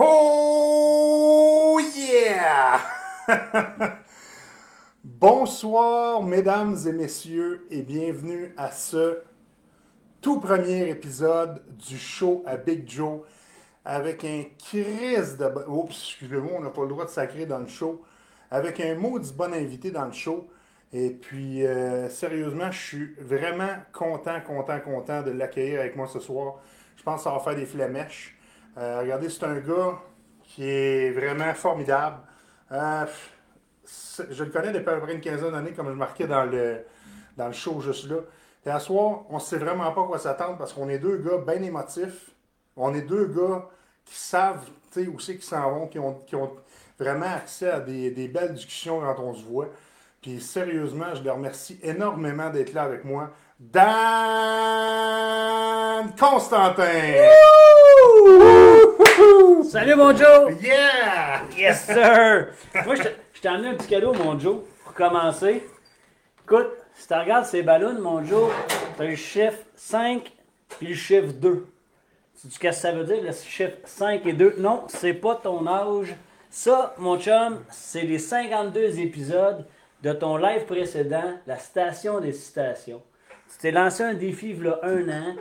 Oh yeah! Bonsoir mesdames et messieurs et bienvenue à ce tout premier épisode du show à Big Joe avec un crise de... Oups, excusez-moi, on n'a pas le droit de sacrer dans le show. Avec un maudit bon invité dans le show. Et puis, euh, sérieusement, je suis vraiment content, content, content de l'accueillir avec moi ce soir. Je pense que ça va faire des flamèches. Euh, regardez, c'est un gars qui est vraiment formidable. Euh, je le connais depuis à peu près une quinzaine d'années, comme je marquais dans le, dans le show juste là. Et à soir, on ne sait vraiment pas quoi s'attendre parce qu'on est deux gars bien émotifs. On est deux gars qui savent où c'est qu'ils s'en vont, qui ont, qui ont, vraiment accès à des, des, belles discussions quand on se voit. Puis sérieusement, je les remercie énormément d'être là avec moi. Dan Constantin! Salut mon Joe! Yeah! Yes sir! Moi, je t'ai amené un petit cadeau, mon Joe, pour commencer. Écoute, si tu regardes ces ballons, mon Joe, tu as le chiffre 5 puis le chiffre 2. Sais-tu ce que ça veut dire, le chiffre 5 et 2? Non, c'est pas ton âge. Ça, mon chum, c'est les 52 épisodes de ton live précédent, la station des citations. Tu t'es lancé un défi il y a un an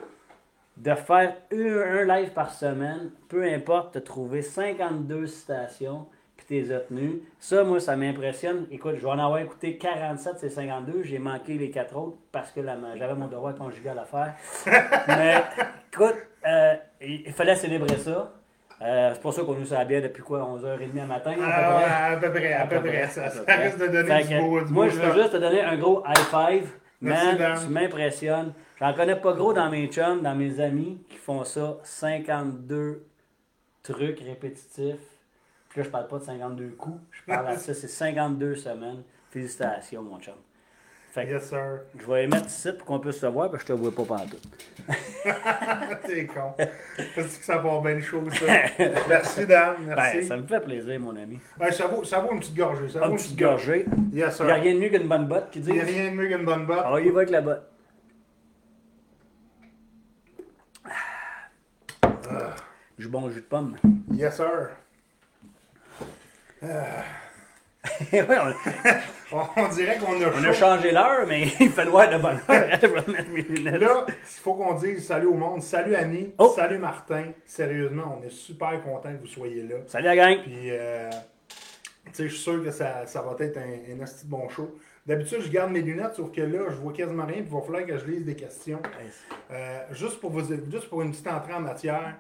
de faire un, live par semaine, peu importe, de trouver 52 citations, puis t'es retenu. Ça, moi, ça m'impressionne. Écoute, je vais en avoir écouté 47, c'est 52. J'ai manqué les quatre autres parce que j'avais mon devoir conjugal à faire. Mais, écoute, euh, il fallait célébrer ça. Euh, c'est pour ça qu'on nous sert bien depuis quoi, 11h30 le matin? À peu près, à peu près. Ça, risque de donner du beau, Moi, je veux juste te donner un gros high five. Man, tu m'impressionnes. J'en connais pas gros dans mes chums, dans mes amis qui font ça 52 trucs répétitifs. Puis là, je parle pas de 52 coups. Je parle de ça, c'est 52 semaines. Félicitations, mon chum. Fait que, yes, sir. Je vais les mettre ici pour qu'on puisse se voir, parce que je te vois pas partout. T'es con. Parce que ça va bien chaud, ça. Merci, Dan. Merci. Ben, ça me fait plaisir, mon ami. Ben, ça, vaut, ça vaut une petite gorgée. Ça vaut une petite gorgée. Yes, sir. Il n'y a rien de mieux qu'une bonne botte qui dit. Il n'y a rien de mieux qu'une bonne botte. Ah, il va avec la botte. Ah. Du bon jus de pomme. Yes, sir. on... on... dirait qu'on a On a changé l'heure, mais il fait noir de bonne heure. Là, il faut qu'on dise salut au monde. Salut Annie. Oh. Salut Martin. Sérieusement, on est super content que vous soyez là. Salut la gang. Puis, euh, tu sais, je suis sûr que ça, ça va être un, un assez bon show. D'habitude, je garde mes lunettes, sauf que là, je vois quasiment rien, puis il va falloir que je lise des questions. Euh, juste, pour vous, juste pour une petite entrée en matière,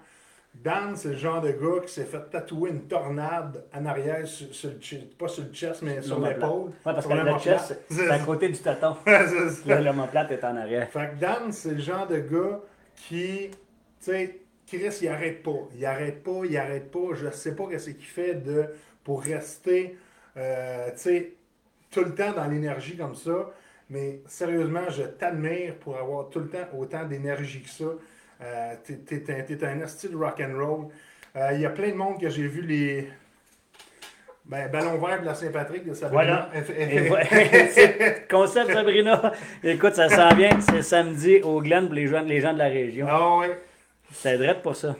Dan, c'est le genre de gars qui s'est fait tatouer une tornade en arrière, sur, le, pas sur le chest, mais sur l'épaule. Ouais, parce que le chest, c'est à côté du tâton. Le plate est en arrière. Fait que Dan, c'est le genre de gars qui, tu sais, Chris, il arrête pas. Il arrête pas, il arrête pas. Je sais pas ce qu'il fait de, pour rester, euh, tu sais, tout le temps dans l'énergie comme ça. Mais sérieusement, je t'admire pour avoir tout le temps autant d'énergie que ça. Euh, t'es, un style rock and roll. Euh, il y a plein de monde que j'ai vu les. Ben, ballon vert de la Saint-Patrick de Sabrina. Voilà. Concept Sabrina. Écoute, ça sent bien. C'est samedi au Glen pour les gens, les gens de la région. Ah ouais. C'est vrai pour ça.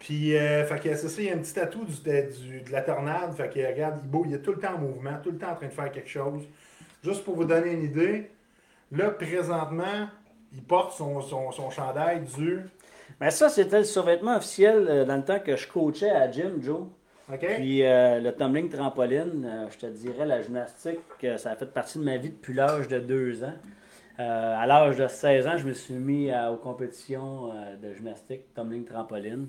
Puis, euh, fait que c'est ça, il y a un petit tatou du, du, de la tornade. Fait que, regarde, il, il est tout le temps en mouvement, tout le temps en train de faire quelque chose. Juste pour vous donner une idée, là, présentement, il porte son, son, son chandail du mais ça, c'était le survêtement officiel euh, dans le temps que je coachais à gym, Joe. Puis euh, le tumbling trampoline, euh, je te dirais, la gymnastique, ça a fait partie de ma vie depuis l'âge de deux ans. à l'âge de 16 ans, je me suis mis aux compétitions de gymnastique, tumbling trampoline.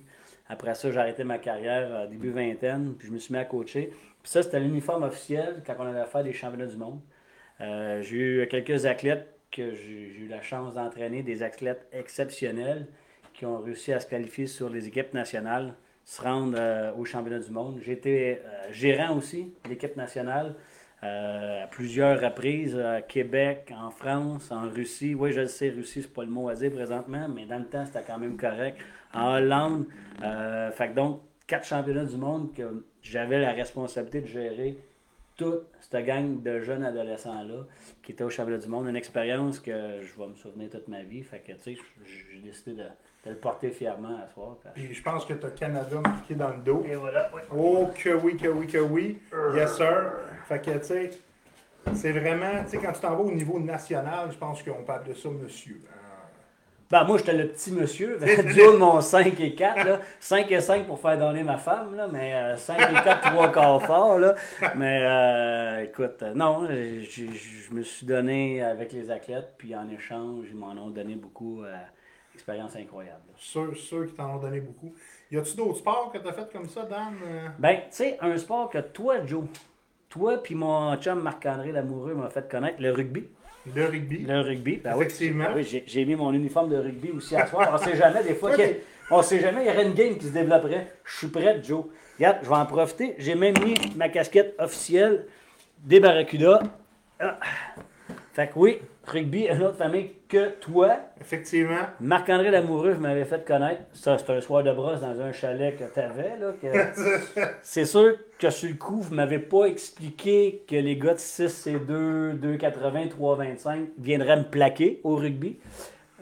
Après ça, j'ai arrêté ma carrière début vingtaine, puis je me suis mis à coacher. Puis ça, c'était l'uniforme officiel quand on allait faire des championnats du monde. j'ai eu quelques athlètes que j'ai eu la chance d'entraîner, des athlètes exceptionnels qui ont réussi à se qualifier sur les équipes nationales, se rendre euh, au championnat du monde. J'ai été euh, gérant aussi de l'équipe nationale euh, à plusieurs reprises, à Québec, en France, en Russie. Oui, je le sais, Russie, c'est pas le mot à dire présentement, mais dans le temps, c'était quand même correct. En Hollande, fait donc, quatre championnats du monde que j'avais la responsabilité de gérer toute cette gang de jeunes adolescents-là qui étaient au championnat du monde. Une expérience que je vais me souvenir toute ma vie. Fait que, tu sais, j'ai décidé de de le porter fièrement à soir. Puis je pense que tu as Canada marqué dans le dos. Et voilà. Oh, que oui, que oui, que oui. Yes, sir. Fait que, tu sais, c'est vraiment, tu sais, quand tu t'en vas au niveau national, je pense qu'on peut appeler ça monsieur. Ben, moi, j'étais le petit monsieur, de mon 5 et 4, là. 5 et 5 pour faire donner ma femme, là, mais 5 euh, et 4, 3 quarts fort, là. Mais, euh, écoute, euh, non, je me suis donné avec les athlètes, puis en échange, ils m'en ont donné beaucoup. Expérience incroyable. Ceux, ceux qui t'en ont donné beaucoup. Y a-tu d'autres sports que tu as fait comme ça, Dan? Ben, tu sais, un sport que toi, Joe, toi puis mon chum Marc-André Lamoureux m'a fait connaître, le rugby. Le rugby. Le rugby. Ben Effectivement. Oui, oui j'ai mis mon uniforme de rugby aussi à soir. On sait jamais, des fois, on ne sait jamais, il y aurait une game qui se développerait. Je suis prêt, Joe. Regarde, je vais en profiter. J'ai même mis ma casquette officielle des Barracudas. Ah. Fait que oui, rugby, une autre famille que toi. Effectivement. Marc-André Lamoureux, je m'avais fait connaître. Ça, c'est un soir de brosse dans un chalet que tu avais. c'est sûr que sur le coup, vous ne m'avez pas expliqué que les gars de 6 et 2, 2,80, 3,25 viendraient me plaquer au rugby.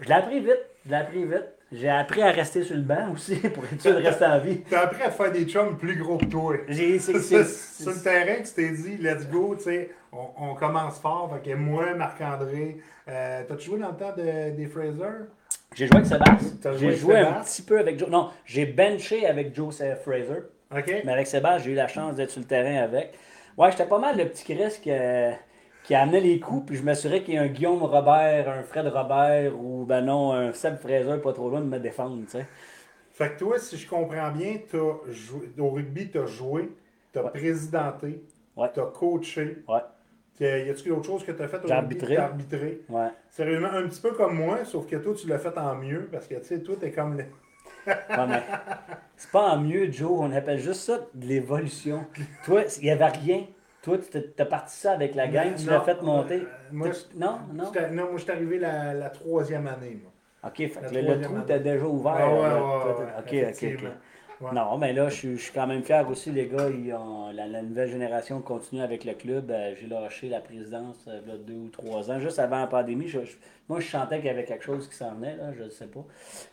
Je l'ai appris vite. Je l'ai appris vite. J'ai appris à rester sur le banc aussi pour être sûr de rester en vie. T'as appris à faire des chums plus gros que toi. J'ai, c'est, sur le terrain, tu t'es dit, let's go, tu sais, on, commence fort. Fait que moi, Marc-André, euh, t'as-tu joué dans le temps de, des Fraser? J'ai joué avec Sébastien. J'ai joué un petit peu avec Joe. Non, j'ai benché avec Joe Fraser. OK. Mais avec Sébastien, j'ai eu la chance d'être sur le terrain avec. Ouais, j'étais pas mal le petit Chris qui, qui amenait les coups, puis je m'assurais qu'il y ait un Guillaume Robert, un Fred Robert, ou ben non, un Seb Fraser pas trop loin de me défendre, tu sais. Fait que toi, si je comprends bien, as joué, au rugby, tu as joué, tu as présidenté, ouais. tu as coaché. Ouais. Y a-t-il autre chose que tu as fait au rugby? J'ai arbitré. Ouais. Sérieusement, un petit peu comme moi, sauf que toi, tu l'as fait en mieux, parce que, tu sais, toi, t'es comme... c'est pas en mieux, Joe, on appelle juste ça de l'évolution. toi, il n'y avait rien. Toi, tu as parti ça avec la gang, tu l'as fait monter. Euh, moi, non, non? Non, moi, je suis arrivé la, la, troisième année. Moi. OK, fait que le, trou était déjà ouvert. Ah, OK, OK, OK. Non, mais là, je, suis quand même fier aussi, les gars. Ils ont, la, nouvelle génération continue avec le club. Euh, j'ai lâché la présidence euh, il y a deux ou trois ans, juste avant la pandémie. moi, je sentais qu'il y avait quelque chose qui s'en venait, là, je ne sais pas.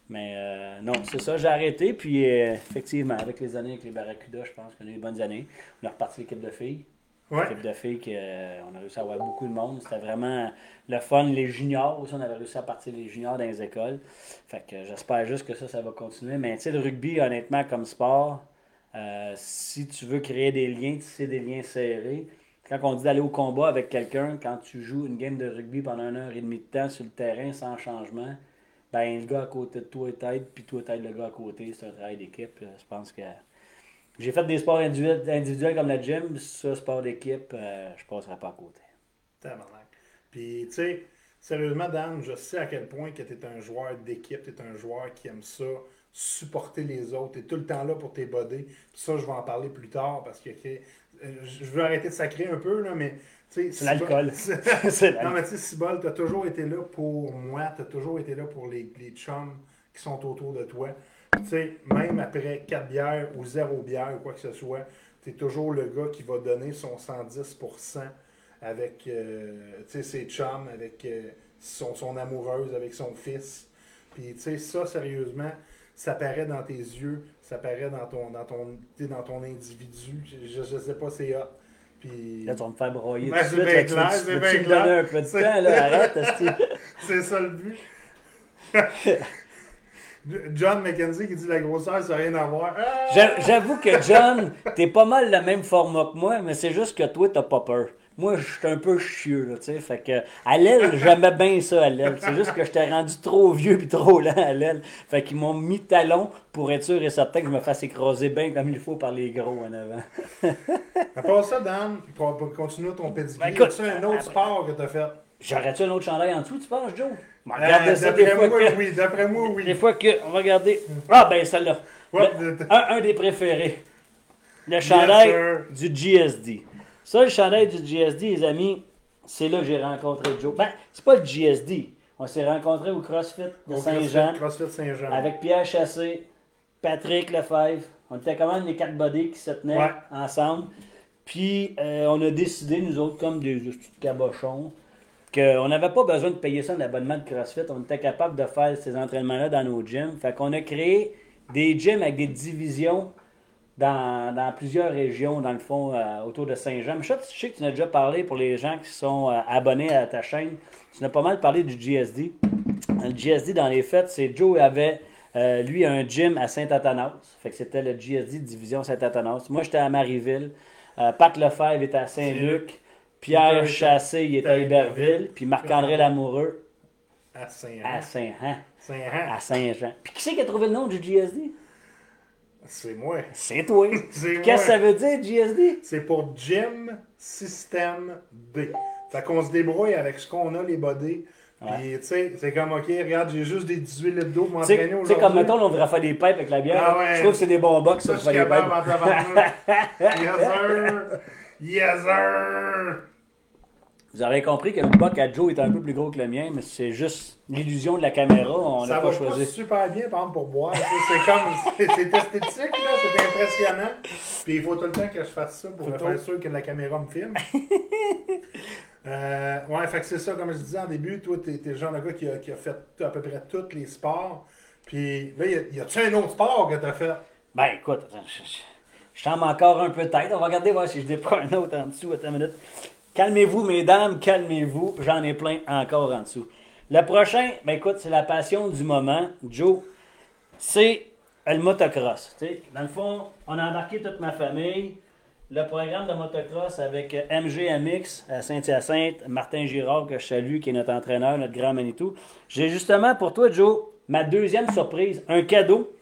Mais euh, non, c'est ça, j'ai arrêté. Puis effectivement, avec les années avec les Barracudas, je pense qu'on a eu des bonnes années. On a reparti l'équipe de filles. Ouais. L'équipe de filles qu'on a réussi à avoir beaucoup de monde. C'était vraiment le fun. Les juniors aussi, on avait réussi à partir les juniors dans les écoles. Fait que j'espère juste que ça, ça va continuer. Mais tu sais, le rugby, honnêtement, comme sport, euh, si tu veux créer des liens, tu sais, des liens serrés. Quand on dit d'aller au combat avec quelqu'un, quand tu joues une game de rugby pendant une heure et demie de temps sur le terrain sans changement, ben le gars à côté de toi t'aide, puis toi t'aides le gars à côté. C'est un travail d'équipe. Je pense que j'ai fait des sports individuels, comme la gym, ça, sport d'équipe, euh, je passerai pas à côté. Puis, tu sais, sérieusement, Dan, je sais à quel point que tu es un joueur d'équipe, tu es un joueur qui aime ça, supporter les autres, tu es tout le temps là pour tes body. Puis ça, je vais en parler plus tard parce que je veux arrêter de sacrer un peu, là, mais. C'est l'alcool. non, mais tu sais, Cibol, tu as toujours été là pour moi, tu as toujours été là pour les, les chums qui sont autour de toi. Tu sais, même après 4 bières ou 0 bière ou quoi que ce soit, tu es toujours le gars qui va donner son 110% avec euh, ses chums, avec euh, son, son, amoureuse, avec son fils. Puis, tu sais, ça, sérieusement, ça paraît dans tes yeux, ça paraît dans ton, dans ton, dans ton individu. Je, je sais pas, c'est hot. Puis... Là, tu vas me faire broyer ben, tout de suite. Clair, c'est bien clair. un peu de temps, là, arrête. c'est ça le but. John McKenzie qui dit la grosseur, ça n'a rien à voir. J'avoue que John, t'es pas mal le même format que moi, mais c'est juste que toi, t'as pas peur. Moi, je suis un peu chieux, là, tu sais. Fait que, à l'aile, j'aimais bien ça à l'aile. C'est juste que j'étais rendu trop vieux puis trop lent à l'aile. Fait qu'ils m'ont mis talon pour être sûr et certain que je me fasse écraser bien comme il faut par les gros en avant. à part ça, Dan, pour, continuer ton pédigré, ben, c'est un autre sport que tu as fait? J'aurais-tu un autre chandail en dessous, tu penses, Joe? Euh, ça des fois moi, que... oui. D'après moi, oui. Des fois que... On va regarder... Ah, ben, celle-là. Un, un, des préférés. Le chandail du GSD. Ça, le chandail du GSD, les amis, c'est là que j'ai rencontré Joe. Ben, c'est pas le GSD. On s'est rencontrés au CrossFit de Saint-Jean. CrossFit Saint-Jean. Avec Pierre Chassé, Patrick Lefebvre. On était quand même les quatre bodies qui se tenaient ensemble. Puis, euh, on a décidé, nous autres, comme des cabochons, qu'on n'avait pas besoin de payer ça un abonnement de CrossFit. On était capable de faire ces entraînements-là dans nos gyms. Fait qu'on a créé des gyms avec des divisions dans, plusieurs régions, dans le fond, euh, autour de Saint-Jean. Je sais que tu en as déjà parlé pour les gens qui sont euh, abonnés à ta chaîne. Tu as pas mal parlé du GSD. Le GSD, dans les faits, c'est Joe avait, euh, lui, un gym à Saint-Athanas. Fait que c'était le GSD Division Saint-Athanas. Moi, j'étais à Marieville. Pat Lefebvre était à Saint-Luc. Pierre Chassé, il était à Iberville. Puis Marc-André Lamoureux. À Saint-Jean. À Saint-Jean. À Saint-Jean. Puis qui c'est qui a trouvé le nom du GSD? C'est moi. C'est toi. Qu'est-ce que ça veut dire, GSD? C'est pour Gym System D. Fait qu'on se débrouille avec ce qu'on a, les body. Puis, tu sais, c'est comme, OK, regarde, j'ai juste des 18 litres d'eau pour m'entraîner aujourd'hui. Tu sais, comme, mettons, on devrait faire des pipes avec la bière. Ah ouais. Je trouve que c'est des bons box, ça, ça faire des pipes. yes, sir! Yes, sir! Vous aurez compris que le buck à Joe est un peu plus gros que le mien, mais c'est juste l'illusion de la caméra. On n'a pas choisi. Ça super bien, par exemple, pour boire. c'est comme. C'est esthétique, là, c'est impressionnant. Puis il faut tout le temps que je fasse ça pour faire sûr que la caméra me filme. euh, ouais, fait que c'est ça, comme je disais en début, toi, t'es es le genre de gars qui a, qui a, fait à peu près tous les sports. Puis là, y a-tu un autre sport que t'as fait? Ben écoute, je, je, t'en encore un peu de tête. On va regarder voir si je dépends un autre en dessous. Attends une minute. Calmez-vous, mesdames, calmez-vous. J'en ai plein encore en dessous. Le prochain, ben écoute, c'est la passion du moment. Joe, c'est le motocross. dans le fond, on a embarqué toute ma famille. Le programme de motocross avec MGMX à Saint-Hyacinthe, Martin Girard, que je salue, qui est notre entraîneur, notre grand Manitou. J'ai justement pour toi, Joe, ma deuxième surprise, un cadeau.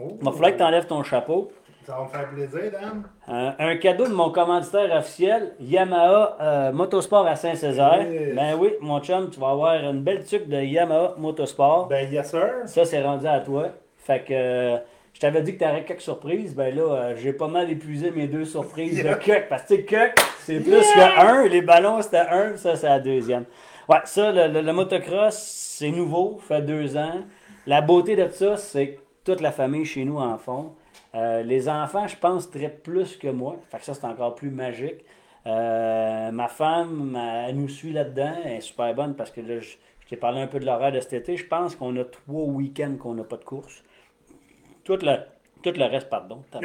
Il va falloir que tu enlèves ton chapeau. Ça va me faire plaisir, Dan. un cadeau de mon commanditaire officiel, Yamaha euh, Motosport à Saint-Césaire. Ben oui, mon chum, tu vas avoir une belle tuque de Yamaha Motosport. Ben yes, sir. Ça, c'est rendu à toi. Fait que euh, je t'avais dit que tu aurais quelques surprises. Ben là, euh, j'ai pas mal épuisé mes deux surprises de cuck. Parce que sais, c'est plus que un. Les ballons, c'était un. Ça, c'est la deuxième. Ouais, ça, le, le motocross, c'est nouveau. fait deux ans. La beauté de ça, c'est que toute la famille chez nous en font. Euh, les enfants, je pense, très plus que moi. Fait que ça, c'est encore plus magique. Euh, ma femme, elle nous suit là-dedans. Elle est super bonne parce que là, je, t'ai parlé un peu de l'horaire de cet été. Je pense qu'on a trois week-ends qu'on n'a pas de course. Tout le, tout le reste, pardon.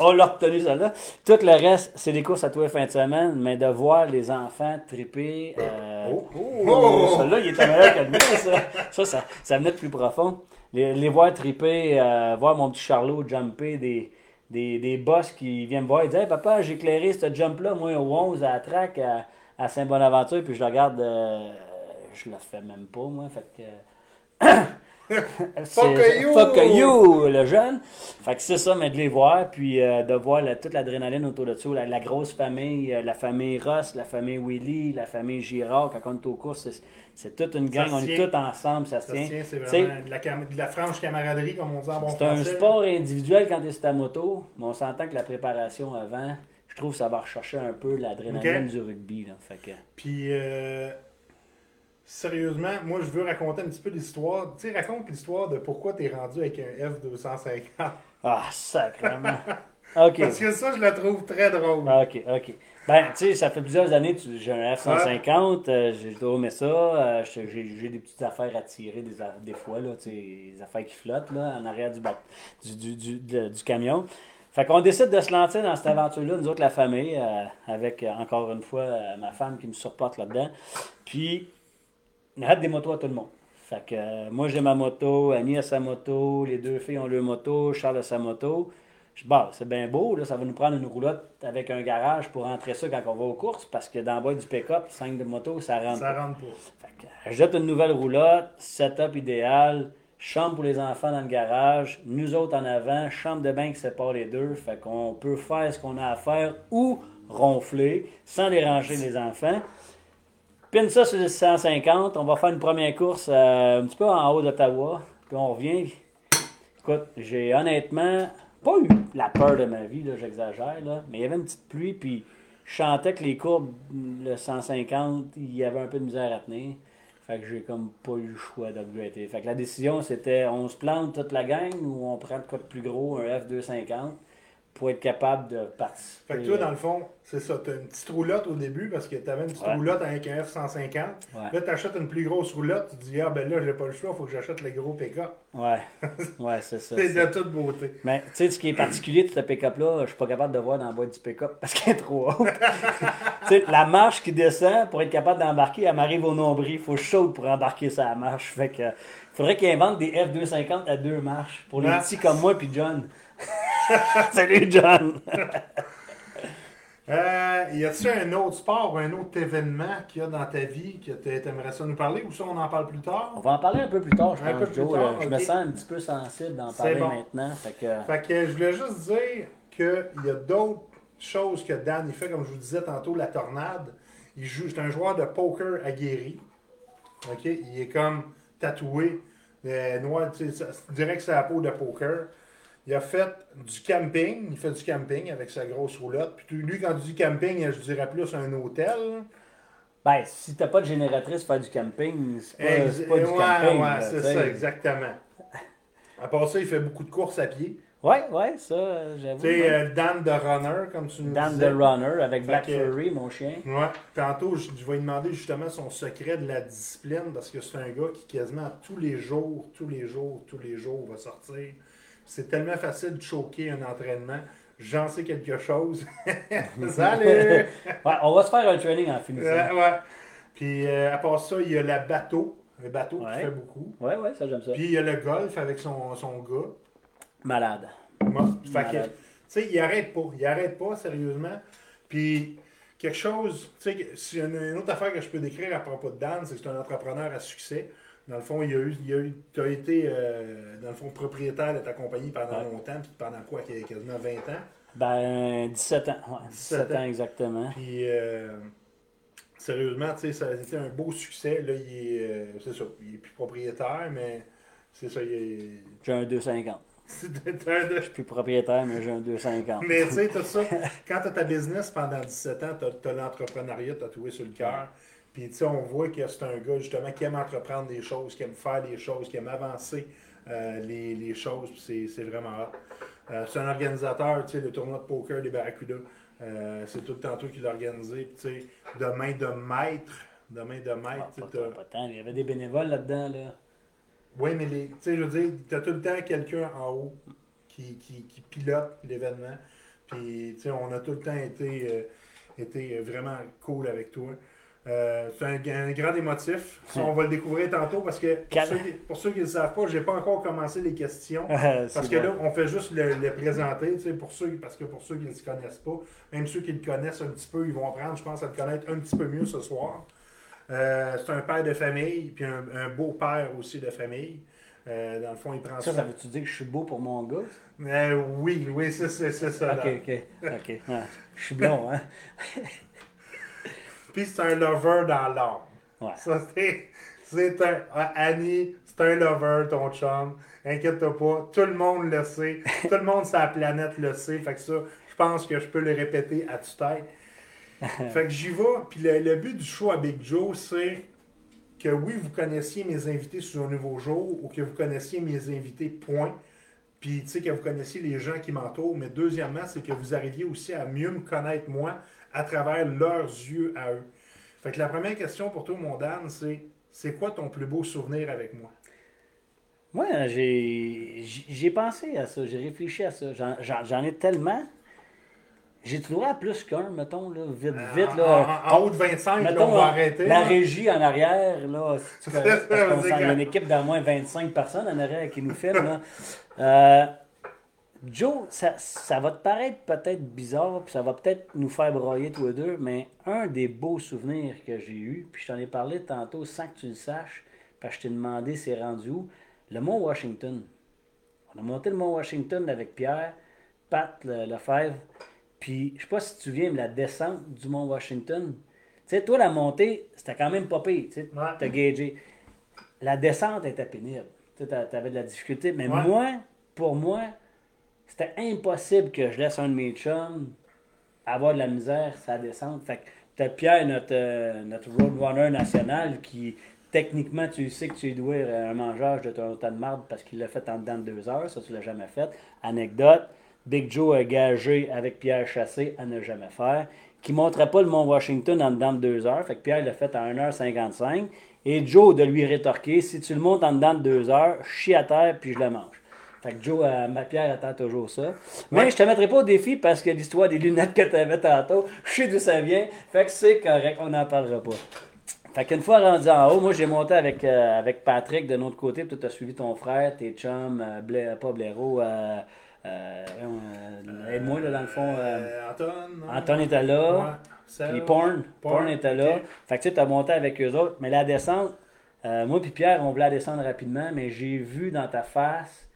on l'a retenu ça là. Tout le reste, c'est des courses à tous les fins de semaine, mais de voir les enfants triper. Euh, oh, oh, oh. il était meilleur que le ça. Ça, ça, ça venait de plus profond les, voir triper, euh, voir mon petit Charlot jumper des, des, des boss qui viennent me voir et disent Hey papa, j'ai éclairé ce jump-là, moi au 11 à la track à, Saint-Bonaventure, puis je le regarde, euh, je le fais même pas, moi. Fait que. Fuck you! le jeune. Fait que c'est ça, mais de les voir, puis euh, de voir toute l'adrénaline autour de ça, la, grosse famille, la famille Ross, la famille Willy, la famille Girard, quand on est aux courses, c'est toute une gang, on est tous ensemble, ça, se tient. C'est vraiment de la, de la, franche camaraderie, comme on dit en bon C'est un sport individuel quand tu es sur ta moto, mais on s'entend que la préparation avant, je trouve que ça va rechercher un peu l'adrénaline du rugby. Là, fait que... Puis, euh, sérieusement, moi, je veux raconter un petit peu l'histoire. Tu sais, raconte l'histoire de pourquoi tu es rendu avec un F250. Ah, sacrément. OK. Parce que ça, je le trouve très drôle. OK, OK. Ben, tu sais, ça fait plusieurs années que j'ai un F-150, euh, j'ai mais ça, euh, j'ai des petites affaires à tirer des, des fois, là, des affaires qui flottent là, en arrière du, du, du, du, camion. Fait qu'on décide de se lancer dans cette aventure-là, nous autres, la famille, euh, avec encore une fois ma femme qui me supporte là-dedans. Puis, on a des motos à tout le monde. Fait que moi, j'ai ma moto, Annie a sa moto, les deux filles ont leur moto, Charles a sa moto. Je dis, bah, c'est bien beau, là, ça va nous prendre une roulotte avec un garage pour rentrer ça quand on va aux courses, parce que dans le bas du pick-up, 5 de moto, ça rentre ça rentre pas. Fait que, jette une nouvelle roulotte, setup idéal, chambre pour les enfants dans le garage, nous autres en avant, chambre de bain qui sépare les deux, fait qu'on peut faire ce qu'on a à faire ou ronfler sans déranger les enfants. Pine ça sur le 150, on va faire une première course euh, un petit peu en haut d'Ottawa, puis on revient. Écoute, j'ai honnêtement pas eu la peur de ma vie, j'exagère, mais il y avait une petite pluie, puis je chantais que les courbes, le 150, il y avait un peu de misère à tenir. Fait que j'ai comme pas eu le choix d'upgrader. Fait que la décision, c'était on se plante toute la gang ou on prend le code plus gros, un F250. Pour être capable de participer. Fait que toi, dans le fond, c'est ça. Tu as une petite roulotte au début parce que tu avais une petite roulotte avec un F-150. Là, tu achètes une plus grosse roulotte. Tu te dis, ah ben là, j'ai pas le choix, il faut que j'achète le gros pick-up. Ouais, ouais c'est ça. c'est de toute beauté. Mais tu sais, ce qui est particulier de ce pick-up-là, je suis pas capable de voir dans la boîte du pick-up parce qu'elle est trop haute. tu sais, la marche qui descend, pour être capable d'embarquer, elle m'arrive au nombril. Il faut chaud pour embarquer sa marche. Fait que faudrait qu'il invente des F-250 à deux marches pour les petits comme moi puis John. Salut, John! euh, y a-t-il un autre sport ou un autre événement qu'il y a dans ta vie que tu aimerais ça nous parler ou ça on en parle plus tard? On va en parler un peu plus tard, je pense, Joe. Je me sens un petit peu sensible d'en parler maintenant. Fait que... fait que je voulais juste dire qu'il y a d'autres choses que Dan il fait, comme je vous disais tantôt, la tornade. Il joue, c'est un joueur de poker aguerri. OK? Il est comme tatoué, euh, noir, direct sur la peau de poker. Il a fait du camping. Il fait du camping avec sa grosse roulotte. Puis lui, quand tu dis camping, je dirais plus un hôtel. Ben, si t'as pas de génératrice pour faire du camping, c'est pas, pas, du camping. Ouais, c'est ça, exactement. À part ça, il fait beaucoup de courses à pied. Ouais, ouais, ça, j'avoue. Tu sais, euh, Dan the Runner, comme tu nous Dan disais. Dan the Runner, avec Black Fury, mon chien. Ouais. Tantôt, je, je, vais lui demander justement son secret de la discipline, parce que c'est un gars qui quasiment tous les jours, tous les jours, tous les jours va sortir c'est tellement facile de choquer un entraînement. J'en sais quelque chose. Salut! ouais, on va se faire un training en finissant. ouais. Puis euh, à part ça, il y a le bateau. Le bateau qui fait beaucoup. Ouais, ouais, ça j'aime ça. Puis il y a le golf avec son, son gars. Malade. Tu sais, il arrête pas. Il arrête pas, sérieusement. Puis quelque chose, tu sais, une autre affaire que je peux décrire à propos de Dan, c'est que c'est un entrepreneur à succès. Dans le fond, il y a eu, il y a eu, tu as été, euh, dans le fond, propriétaire de ta compagnie pendant longtemps, puis pendant quoi, quasiment 20 ans? Ben, 17 ans, ouais, 17, ans. exactement. Puis, euh, sérieusement, tu sais, ça a été un beau succès. Là, il est, euh, c'est ça, il est plus propriétaire, mais c'est ça, il est... J'ai un 250. Je suis plus propriétaire, mais j'ai un 250. mais tu sais, tout ça, quand tu as ta business pendant 17 ans, tu as, l'entrepreneuriat tatoué sur le cœur. Puis, tu sais, on voit que c'est un gars, justement, qui aime entreprendre des choses, qui aime faire des choses, qui aime avancer euh, les, les, choses. C'est vraiment rare. Euh, c'est un organisateur, tu sais, le tournoi de poker des Barracuda. Euh, c'est tout le temps toi qui l'a organisé. Tu sais, de main de maître. De main de maître. Ah, pas, pas tant. Il y avait des bénévoles là-dedans, là. Oui, mais tu sais, je veux dire, tu as tout le temps quelqu'un en haut qui, qui, qui pilote l'événement. Puis, tu sais, on a tout le temps été, été vraiment cool avec toi. Euh, c'est un, grand émotif. on va le découvrir tantôt parce que pour ceux, qui ne le savent pas, je n'ai pas encore commencé les questions. parce que là, on fait juste le, présenter. Pour ceux, parce que pour ceux qui ne se connaissent pas, même ceux qui le connaissent un petit peu, ils vont apprendre, je pense, à le connaître un petit peu mieux ce soir. Euh, c'est un père de famille, puis un, beau-père aussi de famille. Euh, dans le fond, il prend ça. Ça, veut-tu dire que je suis beau pour mon gars? oui, oui, c'est ça. Ok, ok, ok. je suis blond, hein? Puis c'est un lover dans l'âme. Ouais. Ça, c'est. C'est un. Ah, Annie, c'est un lover, ton chum. Inquiète-toi pas. Tout le monde le sait. Tout le monde sur la planète le sait. Fait que ça, je pense que je peux le répéter à toute tête. fait que j'y vais. Puis le, but du show à Big Joe, c'est que oui, vous connaissiez mes invités sur un nouveau jour ou que vous connaissiez mes invités, point. Puis, tu sais, que vous connaissiez les gens qui m'entourent. Mais deuxièmement, c'est que vous arriviez aussi à mieux me connaître moi à travers leurs yeux à eux. Fait que la première question pour toi, mon Dan, c'est c'est quoi ton plus beau souvenir avec moi? Moi, j'ai pensé à ça, j'ai réfléchi à ça. J'en ai tellement. J'ai trouvé à plus qu'un, mettons, là, vite, euh, vite. Là, en, haut de 25, là, on va arrêter. La régie en arrière, là, parce a une équipe d'au moins 25 personnes en arrière qui nous filme. Là. Euh, Joe, ça, va te paraître peut-être bizarre, puis ça va peut-être nous faire broyer tous les deux, mais un des beaux souvenirs que j'ai eu, puis je t'en ai parlé tantôt sans que tu le saches, parce que je t'ai demandé c'est rendu où, le Mont Washington. On a monté le Mont Washington avec Pierre, Pat Lefebvre, puis je sais pas si tu viens de la descente du Mont Washington. Tu sais, toi, la montée, c'était quand même pas pire, tu sais, t'as gagé. La descente était pénible. Tu avais de la difficulté, mais moi, pour moi, c'était impossible que je laisse un de mes chums avoir de la misère sa descente. Fait que t'as Pierre, notre, euh, notre roadrunner national, qui techniquement, tu sais que tu dois un mangeage de ton temps de marde parce qu'il l'a fait en dedans de deux heures. Ça, tu l'as jamais fait. Anecdote. Big Joe a gagé avec Pierre Chassé à ne jamais faire, qui ne montrait pas le Mont Washington en dedans de deux heures. Fait que Pierre l'a fait à 1h55. Et Joe de lui rétorquer si tu le montes en dedans de deux heures, chie à terre puis je le mange. Fait que Joe, euh, ma pierre attend toujours ça. Mais je te mettrai pas au défi parce que l'histoire des lunettes que tu avais tantôt, je sais d'où ça vient. Fait que c'est correct, on n'en parlera pas. Fait qu'une fois rendu en haut, moi j'ai monté avec, euh, avec Patrick de notre côté, puis tu as suivi ton frère, tes chums, euh, pas Blaireau, euh, aide-moi là dans le fond. Anton. Anton était là. puis Porn, Porn, était là. Fait que tu as monté avec eux autres. Mais la descente, moi puis Pierre, on voulait la descendre rapidement, mais j'ai vu dans ta face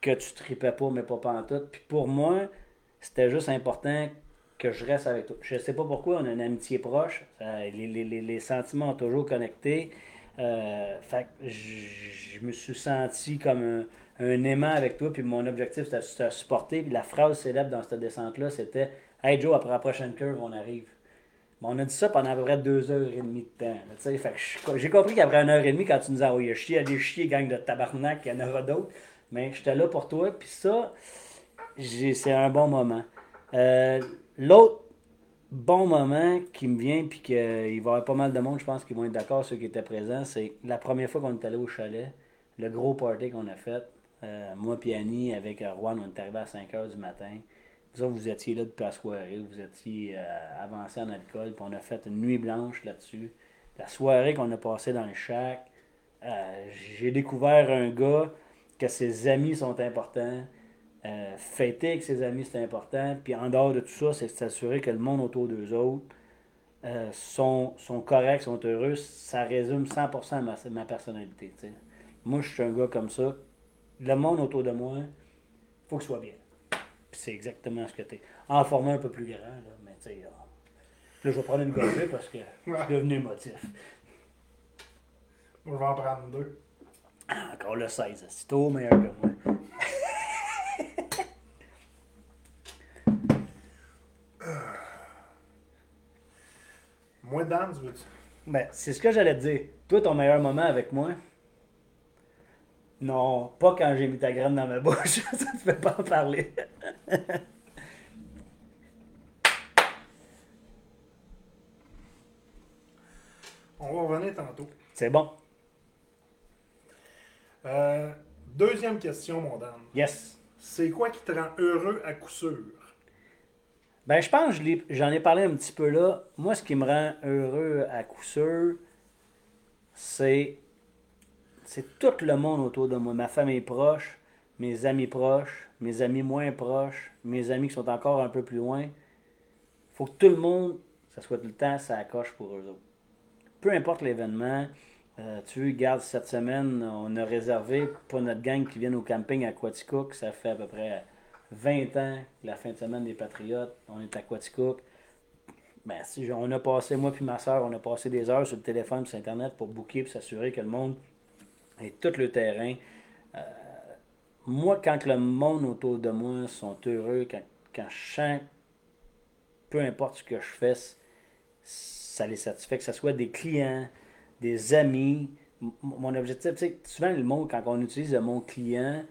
que tu tripais pas, mais pas pantoute. Puis pour moi, c'était juste important que je reste avec toi. Je sais pas pourquoi, on a une amitié proche. les, sentiments ont toujours connecté. Euh, fait je, me suis senti comme un, aimant avec toi, puis mon objectif c'était de supporter. Puis la phrase célèbre dans cette descente-là, c'était Hey Joe, après la prochaine curve, on arrive. on a dit ça pendant à peu près deux heures et demie de temps. j'ai compris qu'après une heure et demie, quand tu nous as envoyé chier, aller chier, gang de tabarnak, il y en aura d'autres. Mais j'étais là pour toi, puis ça, c'est un bon moment. Euh, L'autre bon moment qui me vient, puis qu'il va y avoir pas mal de monde, je pense, qui vont être d'accord, ceux qui étaient présents, c'est la première fois qu'on est allé au chalet, le gros party qu'on a fait. Euh, moi et Annie, avec Juan, on est arrivé à 5 h du matin. Vous vous étiez là depuis la soirée, vous étiez euh, avancé en alcool, puis on a fait une nuit blanche là-dessus. La soirée qu'on a passée dans le shack, euh, j'ai découvert un gars que ses amis sont importants, euh, fêter avec ses amis, c'est important. Puis en dehors de tout ça, c'est s'assurer que le monde autour d'eux autres euh, sont, sont corrects, sont heureux. Ça résume 100% ma, ma personnalité. Moi, je suis un gars comme ça. Le monde autour de moi, il faut que ce soit bien. Puis c'est exactement ce que tu es. En format un peu plus grand, là, mais tu sais. Là, je vais prendre une gorgée parce que je suis devenu émotif. Moi, je vais en prendre deux. Encore le 16, c'est tout meilleur que moi. Moi, Dan, tu veux Ben, c'est ce que j'allais te dire. Toi, ton meilleur moment avec moi? Non, pas quand j'ai mis ta graine dans ma bouche. ça ne fait pas en parler. On va revenir tantôt. C'est bon. Euh, deuxième question, mon Dan. Yes. C'est quoi qui te rend heureux à coup sûr? Ben, je pense, j'en ai parlé un petit peu là. Moi, ce qui me rend heureux à coup sûr, c'est, c'est tout le monde autour de moi. Ma famille proche, mes amis proches, mes amis moins proches, mes amis qui sont encore un peu plus loin. Il faut que tout le monde, ça soit tout le temps, ça accroche pour eux autres. Peu importe l'événement, euh, tu regardes cette semaine, on a réservé pour notre gang qui vient au camping à Quaticook, ça fait à peu près 20 ans, la fin de semaine des Patriotes, on est à Quaticook. Ben, si on a passé, moi puis ma soeur, on a passé des heures sur le téléphone sur Internet pour booker et s'assurer que le monde ait tout le terrain. Euh, moi, quand le monde autour de moi sont heureux, quand, quand je sens, peu importe ce que je fais, ça les satisfait, que ce soit des clients, des amis. mon objectif, tu sais, souvent le monde, quand on utilise le mot client,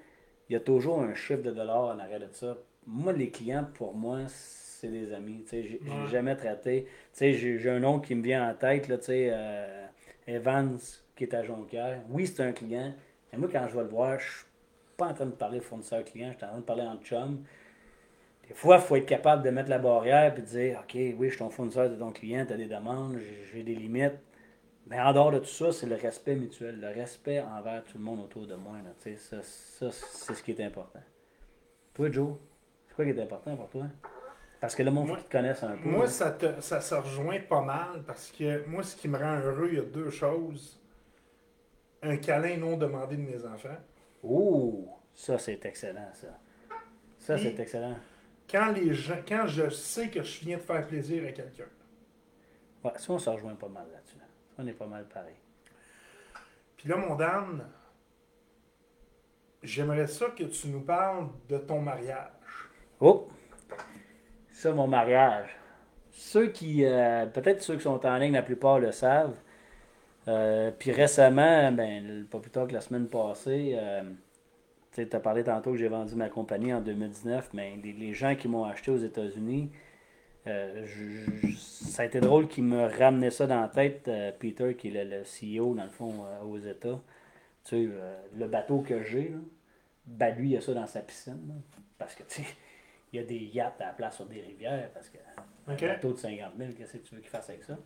il y a toujours un chiffre de dollars en arrêt de ça. Moi, les clients, pour moi, c'est des amis. Je n'ai jamais traité. J'ai un nom qui me vient en tête, là, euh, Evans, qui est à Jonquière. Oui, c'est un client. Mais moi, quand je vais le voir, je ne suis pas en train de parler fournisseur-client, je suis en train de parler en chum. Des fois, il faut être capable de mettre la barrière et de dire OK, oui, je suis ton fournisseur de ton client, tu as des demandes, j'ai des limites. Mais en dehors de tout ça, c'est le respect mutuel, le respect envers tout le monde autour de moi. ça, ça c'est ce qui est important. Toi, Joe, c'est quoi qui est important pour toi? Parce que le monde, faut te connaisse un peu. Moi, ça, te, ça se rejoint pas mal parce que moi, ce qui me rend heureux, il y a deux choses. Un câlin non demandé de mes enfants. Ouh, ça, c'est excellent, ça. Ça, c'est excellent. Quand, les gens, quand je sais que je viens de faire plaisir à quelqu'un. Ouais, ça, on se rejoint pas mal là-dessus. On est pas mal pareil. Puis là, mon Dan, j'aimerais ça que tu nous parles de ton mariage. Oh! Ça, mon mariage. Ceux qui, euh, peut-être ceux qui sont en ligne, la plupart le savent. Euh, puis récemment, ben, pas plus tard que la semaine passée, euh, tu as parlé tantôt que j'ai vendu ma compagnie en 2019, mais les, gens qui m'ont acheté aux États-Unis, euh, ça a été drôle qu'ils me ramenaient ça dans la tête, euh, Peter, qui est le, CEO, dans le fond, euh, aux États. Tu sais, le bateau que j'ai, ben lui, il a ça dans sa piscine. parce que, tu sais, il y a des yachts à la place sur des rivières, parce que un bateau de 50 000, qu'est-ce que tu veux qu'il fasse avec ça?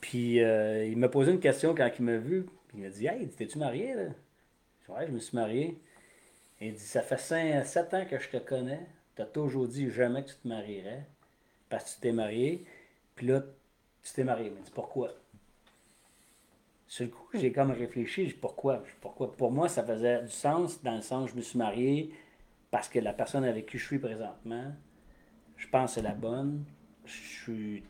Puis, il m'a posé une question quand il m'a vu. Il m'a dit Hey, t'es-tu marié, là? Ouais, je me suis marié. Il dit Ça fait 5, 7 ans que je te connais. Tu as toujours dit jamais que tu te marierais parce que tu t'es marié. Puis là, tu t'es marié. Mais pourquoi? Sur le coup, j'ai comme réfléchi. Je pourquoi? Pourquoi? Pour moi, ça faisait du sens dans le sens je me suis marié parce que la personne avec qui je suis présentement, je pense que c'est la bonne. Je suis,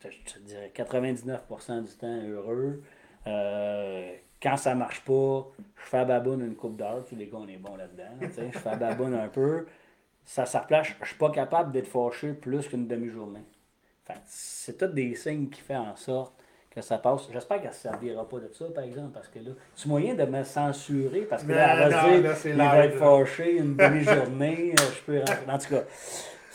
je te dirais, 99% du temps heureux. Euh, quand ça marche pas, je fais à une coupe d'heure. Tous les gars, on est bon là-dedans. je fais à baboune un peu. Ça, ça replace. Je suis pas capable d'être fâché plus qu'une demi-journée. c'est tout des signes qui font en sorte que ça passe. J'espère qu'elle ne servira pas de ça, par exemple, parce que là, c'est moyen de me censurer, parce que là, elle va dire, il va être fâché une demi-journée, euh, je peux rentrer. En tout cas,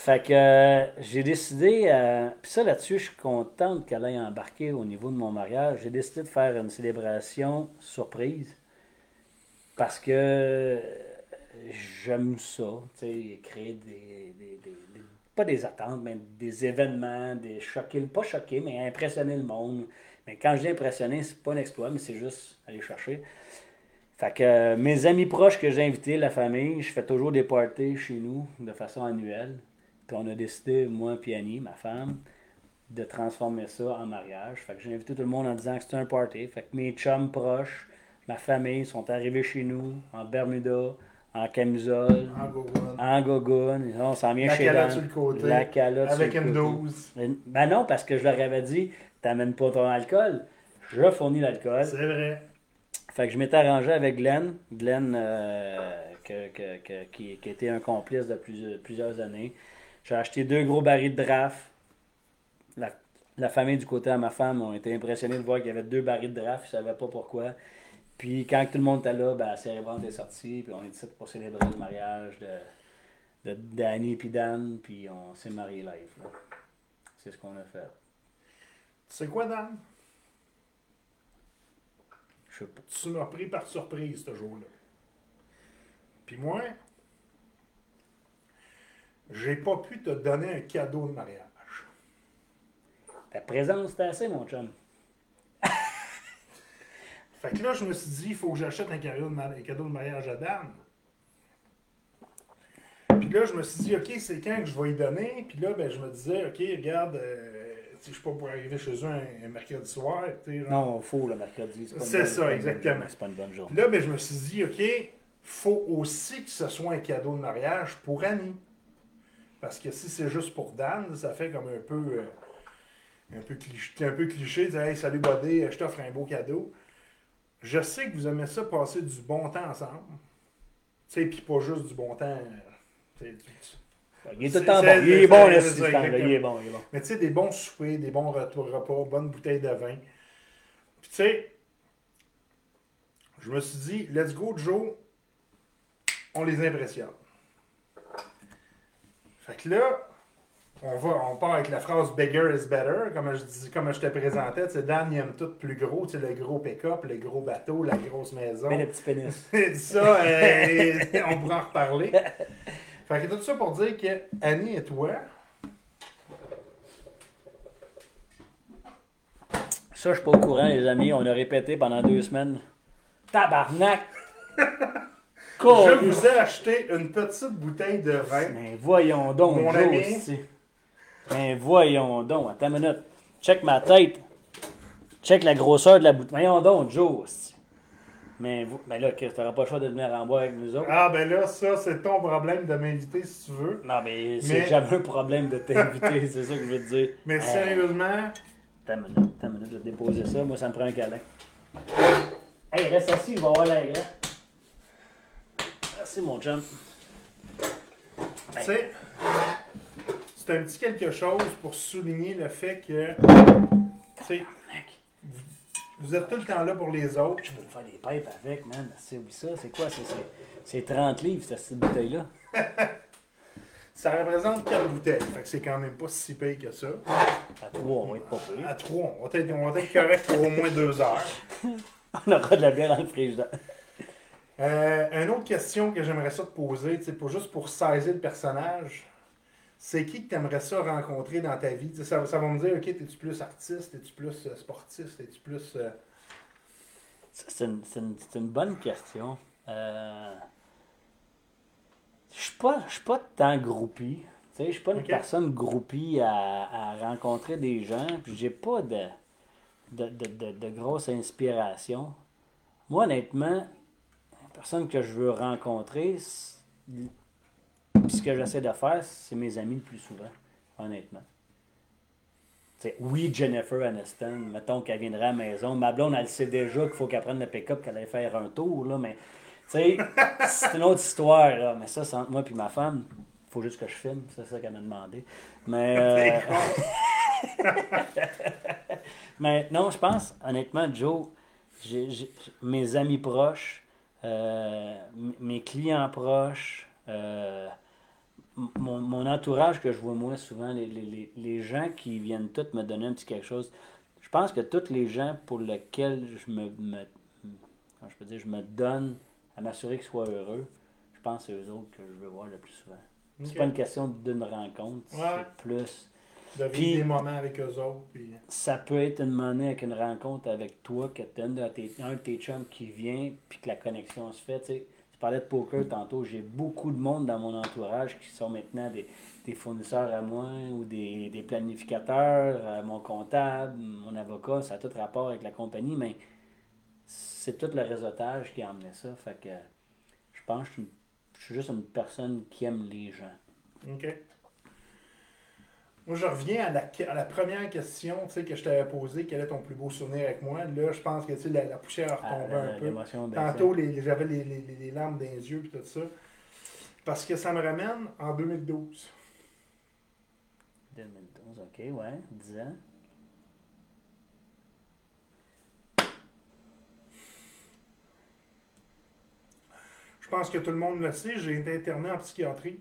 fait que euh, j'ai décidé, euh, puis ça là-dessus, je suis contente qu'elle ait embarqué au niveau de mon mariage. J'ai décidé de faire une célébration surprise parce que j'aime ça, tu sais, créer des, pas des attentes, mais des événements, des choquer, pas choquer, mais impressionner le monde. Mais quand je dis impressionner, c'est pas un exploit, mais c'est juste aller chercher. Fait que euh, mes amis proches que j'ai invités, la famille, je fais toujours des parties chez nous de façon annuelle. Puis on a décidé, moi et Annie, ma femme, de transformer ça en mariage. Fait que j'ai invité tout le monde en disant que c'était un party. Fait que mes chums proches, ma famille sont arrivés chez nous, en Bermuda, en camisole, en gogoune. En gogoune. On s'en vient la chez calotte sur le côté. La calotte Avec une dose. Ben non, parce que je leur avais dit, t'amènes pas ton alcool. Je fournis l'alcool. C'est vrai. Fait que je m'étais arrangé avec Glenn. Glenn, euh, qui, qui, était un complice de plusieurs années. J'ai acheté deux gros barils de draft. La, famille du côté à ma femme ont été impressionnés de voir qu'il y avait deux barils de draft. Ils ne savaient pas pourquoi. Puis quand tout le monde était là, ben, cérémonie est sortie. Puis on est ici pour célébrer le mariage de, de Danny et Dan. Puis on s'est mariés live. C'est ce qu'on a fait. C'est quoi, Dan? Je sais pas. Tu m'as pris par surprise ce jour-là. Puis moi, j'ai pas pu te donner un cadeau de mariage. Ta présence, c'est assez, mon chum. Fait que là, je me suis dit, il faut que j'achète un cadeau, de mariage à Dan. Puis là, je me suis dit, OK, c'est quand que je vais y donner? Puis là, ben, je me disais, OK, regarde, euh, je suis pas pour arriver chez eux un, mercredi soir. Non, il faut le mercredi. C'est ça, exactement. C'est pas une bonne journée. Puis là, ben, je me suis dit, OK, faut aussi que ce soit un cadeau de mariage pour Annie. Parce que si c'est juste pour Dan, ça fait comme un peu, euh, un peu cliché, un peu cliché dire Hey, salut Bodé, je t'offre un beau cadeau. Je sais que vous aimez ça passer du bon temps ensemble. Tu sais, puis pas juste du bon temps. Euh, il est tout le temps bon. Il est bon, il est bon, il est bon. Mais tu sais, des bons soupers, des bons repas, bonnes bouteilles de vin. Puis tu sais, je me suis dit, let's go, Joe, on les impressionne. Fait que là, on, va, on part avec la phrase Bigger is better, comme je, dis, comme je te présentais. Dan, il aime tout plus gros, le gros pick-up, le gros bateau, la grosse maison. Mais le petit pénis. ça, euh, on pourra en reparler. Fait que tout ça pour dire que Annie et toi. Ça, je suis pas au courant, les amis. On a répété pendant deux semaines. Tabarnak! Je vous ai acheté une petite bouteille de vin. Mais voyons donc, mon ami. Mais voyons donc, attends une minute. Check ma tête. Check la grosseur de la bouteille. Voyons donc, Joe. Mais, vous, mais là, tu n'auras pas le choix de venir en boire avec nous autres. Ah, ben là, ça, c'est ton problème de m'inviter si tu veux. Non, mais c'est jamais un problème de t'inviter, c'est ça que je veux te dire. Mais sérieusement? Attends une minute, attends une minute, je vais déposer ça. Moi, ça me prend un câlin. Hey, reste assis, il va avoir l'air Merci, mon chum. Tu sais, c'est un petit quelque chose pour souligner le fait que, tu sais, Vous êtes tout le temps là pour les autres. Je peux me faire des pipes avec, man. C'est ça? C'est quoi? C'est 30 livres, cette bouteille-là. ça représente 4 bouteilles. Fait que c'est quand même pas si payé que ça. À 3, on va être pas payé. À 3, on va être, être correct pour au moins 2 heures. on aura de la bière dans le frigidaire. Euh, une autre question que j'aimerais ça te poser, pour, juste pour saisir le personnage, c'est qui que tu aimerais ça rencontrer dans ta vie? Ça, ça, va me dire, OK, es-tu plus artiste, es-tu plus euh, sportif, es-tu plus... Euh, c'est une, une, bonne question. Euh... Je suis pas, suis pas tant groupie. Je ne suis pas une personne groupie à, à, rencontrer des gens. Puis j'ai pas de de, de, de, grosse inspiration. Moi, honnêtement, la personne que je veux rencontrer, ce que j'essaie de faire, c'est mes amis le plus souvent, honnêtement. oui, Jennifer Aniston, mettons qu'elle viendrait à la maison. Ma blonde, elle sait déjà qu'il faut qu'elle prenne le pick-up, qu'elle aille faire un tour, là, mais c'est une autre histoire. Là. Mais ça, c'est entre moi et ma femme. Il faut juste que je filme, c'est ça qu'elle m'a demandé. Mais. Euh, mais non, je pense, honnêtement, Joe, mes amis proches, euh, mes clients proches, euh, mon, entourage que je vois moi souvent, les, gens qui viennent tous me donner un petit quelque chose, je pense que tous les gens pour lesquels je me, je peux dire, je me donne à m'assurer qu'ils soient heureux, je pense que c'est eux autres que je veux voir le plus souvent. C'est pas une question d'une rencontre, c'est plus. De vivre des moments avec eux autres. Ça peut être une monnaie avec une rencontre avec toi, que tu un de tes chums qui vient, puis que la connexion se fait. Tu parlais de poker tantôt. J'ai beaucoup de monde dans mon entourage qui sont maintenant des, fournisseurs à moi ou des, planificateurs, euh, mon comptable, mon avocat. Ça a tout rapport avec la compagnie, mais c'est tout le réseautage qui a amené ça. Fait que je pense que je suis juste une personne qui aime les gens. OK. Moi, je reviens à la, à la première question que je t'avais posée. Quel est ton plus beau souvenir avec moi? Là, je pense que la, la poussière a retombé ah, un peu. Tantôt, j'avais les, les, les, larmes dans les yeux et tout ça. Parce que ça me ramène en 2012. 2012, ok, ouais, 10 ans. Je pense que tout le monde le sait, j'ai été interné en psychiatrie.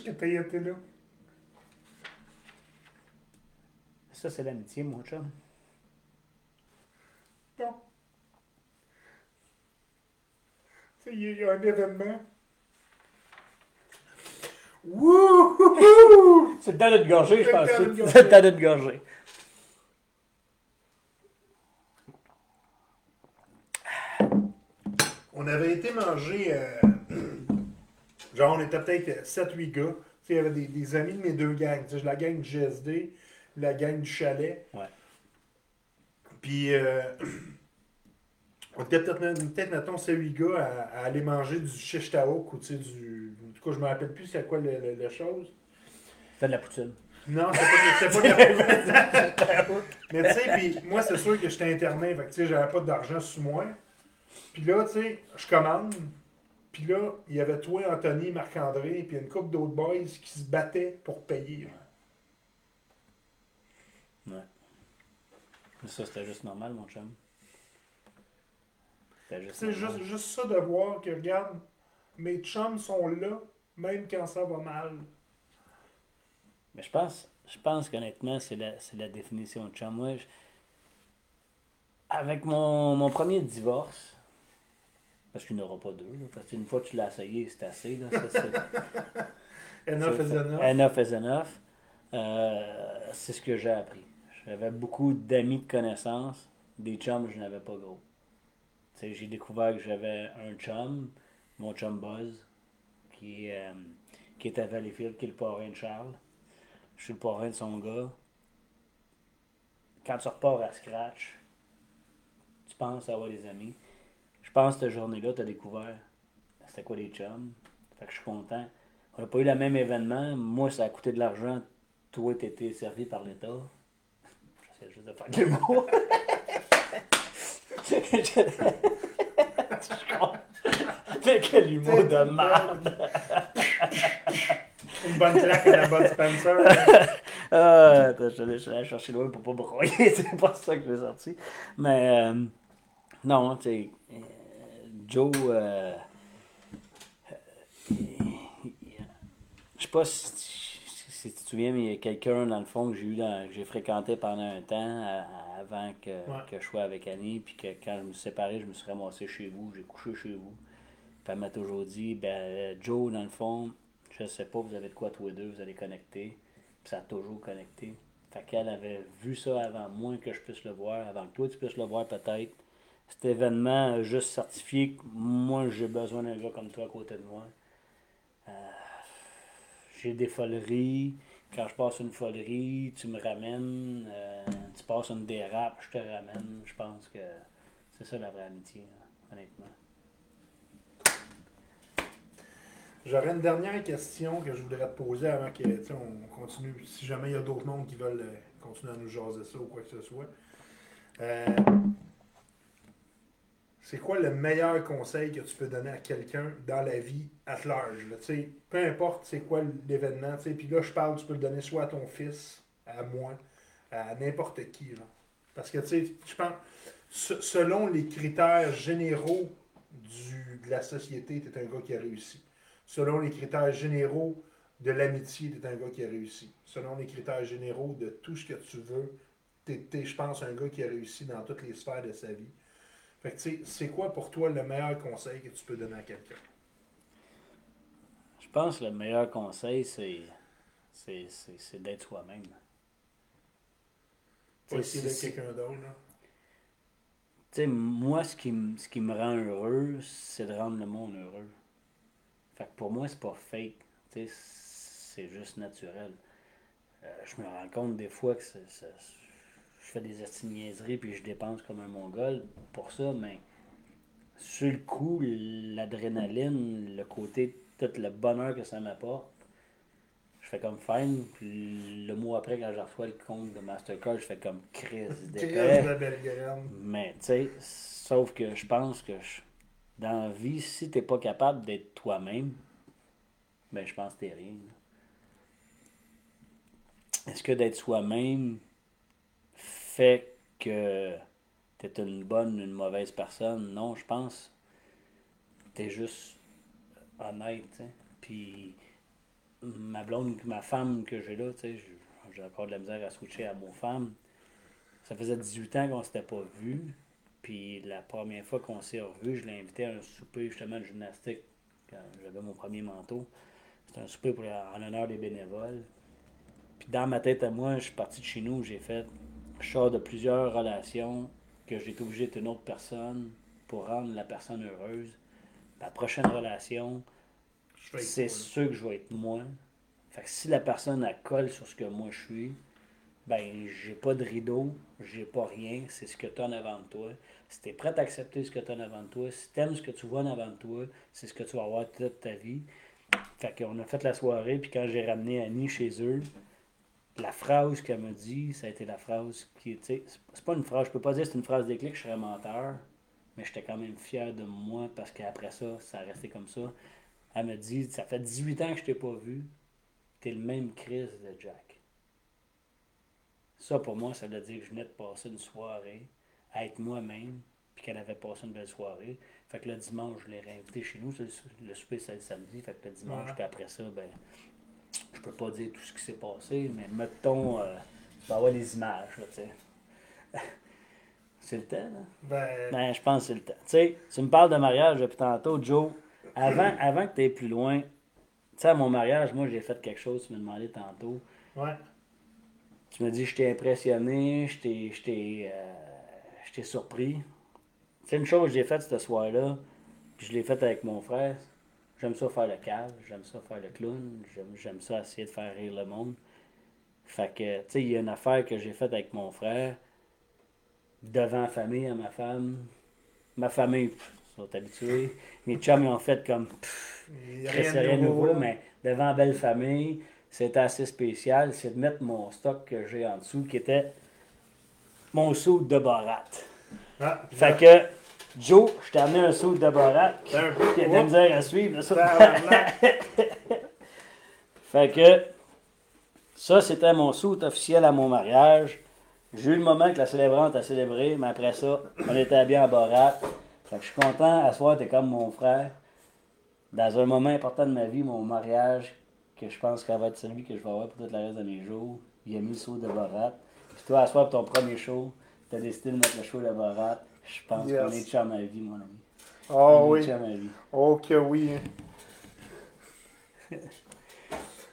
Que tu aies été là. Ça, c'est l'amitié, mon chum. Non. Il y a un événement. Wouhou! C'est le temps de te gorger, je pense. C'est le temps de te gorger. On avait été manger. Euh, Genre, on était peut-être 7-8 gars. Il y avait des, amis de mes deux gangs. la gang du GSD, la gang du chalet. Ouais. Puis, euh, on était peut-être, peut mettons, 7-8 gars à, aller manger du shish taouk ou, tu sais, du. En tout cas, je me rappelle plus c'est quoi la chose. C'était de la poutine. Non, c'était pas, pas, de la poutine. Mais tu sais, puis moi, c'est sûr que j'étais interné. Fait que, tu sais, j'avais pas d'argent sous moi. Puis là, tu sais, je commande. Puis là, il y avait toi, Anthony, Marc-André, puis une couple d'autres boys qui se battaient pour payer. Ouais. Mais ça, c'était juste normal, mon chum. C'est juste, juste, ça de voir que, regarde, mes chums sont là, même quand ça va mal. Mais je pense, je pense qu'honnêtement, c'est la, la, définition de chum. Moi, avec mon, mon premier divorce, parce qu'il n'y en aura pas deux. parce qu'une fois que tu l'as essayé, c'est assez. Là, enough is enough. Enough is enough. Euh, c'est ce que j'ai appris. J'avais beaucoup d'amis de connaissances. Des chums, je n'avais pas gros. J'ai découvert que j'avais un chum, mon chum Buzz, qui, euh, qui est à Valleyfield, qui est le parrain de Charles. Je suis le parrain de son gars. Quand tu repars à Scratch, tu penses avoir des amis. Je pense que cette journée-là, tu as découvert c'était quoi les chums. Fait que je suis content. On n'a pas eu le même événement. Moi, ça a coûté de l'argent. Toi, tu étais servi par l'État. J'essaie juste de faire des mots. Mais quel humour de merde! Une bonne claque à la bonne Spencer. ah, attends, je suis allé chercher loin pour pas broyer, c'est pas ça que j'ai sorti. Mais euh, non, tu sais, Joe, euh, je sais pas si, si, tu te souviens, mais il y a quelqu'un dans le fond que j'ai eu dans, que j'ai fréquenté pendant un temps avant que, que, je sois avec Annie, puis que quand je me suis séparé, je me suis ramassé chez vous, j'ai couché chez vous. Puis elle m'a toujours dit, ben, Joe, dans le fond, je sais pas, vous avez de quoi tous les deux, vous allez connecter. Puis ça a toujours connecté. Fait qu'elle avait vu ça avant moi que je puisse le voir, avant que toi tu puisses le voir peut-être. Cet événement a juste certifié que moi j'ai besoin d'un gars comme toi à côté de moi. Euh, j'ai des foleries. Quand je passe une folerie, tu me ramènes. Euh, tu passes une dérape, je te ramène. Je pense que c'est ça la vraie amitié, honnêtement. J'aurais une dernière question que je voudrais te poser avant que on continue. Si jamais il y a d'autres mondes qui veulent euh, continuer à nous jaser ça ou quoi que ce soit. Euh, c'est quoi le meilleur conseil que tu peux donner à quelqu'un dans la vie à large? peu importe c'est quoi l'événement. Puis là, je parle, tu peux le donner soit à ton fils, à moi, à n'importe qui. Parce que je pense, selon les critères généraux du, de la société, tu es un gars qui a réussi selon les critères généraux de l'amitié, tu es un gars qui a réussi. Selon les critères généraux de tout ce que tu veux, tu es, je pense, un gars qui a réussi dans toutes les sphères de sa vie. Fait que, c'est quoi pour toi le meilleur conseil que tu peux donner à quelqu'un? Je pense que le meilleur conseil, c'est, c'est, d'être soi-même. Pas essayer d'être quelqu'un d'autre, Tu sais, moi, ce qui, ce qui me rend heureux, c'est de rendre le monde heureux pour moi, c'est pas fake. C'est juste naturel. Euh, je me rends compte des fois que je fais des niaiseries puis je dépense comme un mongol pour ça, mais sur le coup, l'adrénaline, le côté, tout le bonheur que ça m'apporte, je fais comme fine. Puis le mois après, quand je reçois le compte de Mastercard, je fais comme crise Mais tu sais, sauf que je pense que je, dans la vie, si tu n'es pas capable d'être toi-même, ben je pense que t'es rien. Est-ce que d'être soi-même fait que tu es une bonne ou une mauvaise personne? Non, je pense tu es juste honnête. Puis ma blonde, ma femme que j'ai là, j'ai encore de la misère à switcher à mon femme. Ça faisait 18 ans qu'on s'était pas vus. Puis la première fois qu'on s'est revus, je l'ai invité à un souper justement de gymnastique quand j'avais mon premier manteau. C'était un souper pour, en l'honneur des bénévoles. Puis dans ma tête à moi, je suis parti de chez nous, j'ai fait. Je sors de plusieurs relations que j'ai été obligé d'être une autre personne pour rendre la personne heureuse. La prochaine relation, c'est sûr que je vais être moi. Fait que si la personne colle sur ce que moi je suis, ben j'ai pas de rideau, j'ai pas rien, c'est ce que tu as en avant de toi. Si tu es prêt à accepter ce que tu as en avant de toi, si tu aimes ce que tu vois en avant de toi, c'est ce que tu vas avoir toute ta vie. Fait qu'on a fait la soirée, puis quand j'ai ramené Annie chez eux, la phrase qu'elle m'a dit, ça a été la phrase qui, sais, c'est pas une phrase, je peux pas dire que c'est une phrase déclic, je serais menteur, mais j'étais quand même fier de moi parce qu'après ça, ça a resté comme ça. Elle m'a dit, ça fait 18 ans que je t'ai pas vu, t'es le même Chris de Jack. Ça, pour moi, ça veut dire que je venais de passer une soirée à être moi-même, puis qu'elle avait passé une belle soirée. Fait que le dimanche, je l'ai réinvité chez nous. Le souper, c'est le samedi. Fait que le dimanche, puis après ça, ben, je peux pas dire tout ce qui s'est passé, mais mettons, euh, tu vas avoir les images, tu sais. c'est le temps, là? Ben... ben... je pense que c'est le temps. Tu sais, tu me parles de mariage depuis tantôt, Joe. Avant, avant que tu aies plus loin, tu sais, à mon mariage, moi, j'ai fait quelque chose, tu me demandais tantôt. Ouais. Tu me dis, je t'ai impressionné, je t'ai euh, surpris. C'est une chose que j'ai faite ce soir-là, puis je l'ai faite avec mon frère. J'aime ça faire le cave, j'aime ça faire le clown, j'aime ça essayer de faire rire le monde. Fait que, tu sais, il y a une affaire que j'ai faite avec mon frère, devant la famille, à ma femme. Ma famille, ils sont habitués. Mes chums, ils ont fait comme, rien, rien de nouveau, mais devant la belle famille, c'était assez spécial, c'est de mettre mon stock que j'ai en dessous, qui était mon sou de barat. Ah, fait que Joe, je t'ai amené un saut de Borat. Il y a de la misère à suivre, ça. fait que, ça, c'était mon saut officiel à mon mariage. J'ai eu le moment que la célébrante a célébré, mais après ça, on était bien à Borat. Fait que je suis content, à soir, t'es comme mon frère. Dans un moment important de ma vie, mon mariage, que je pense qu'elle va être celui que je vais avoir pour toute la reste de mes jours, il a mis le saut de Borat. Puis toi, à soir, pour ton premier show, t'as décidé de mettre le show de Borat. Je pense qu'on est chum à vie, mon ami. Oh oui. Oh que oui.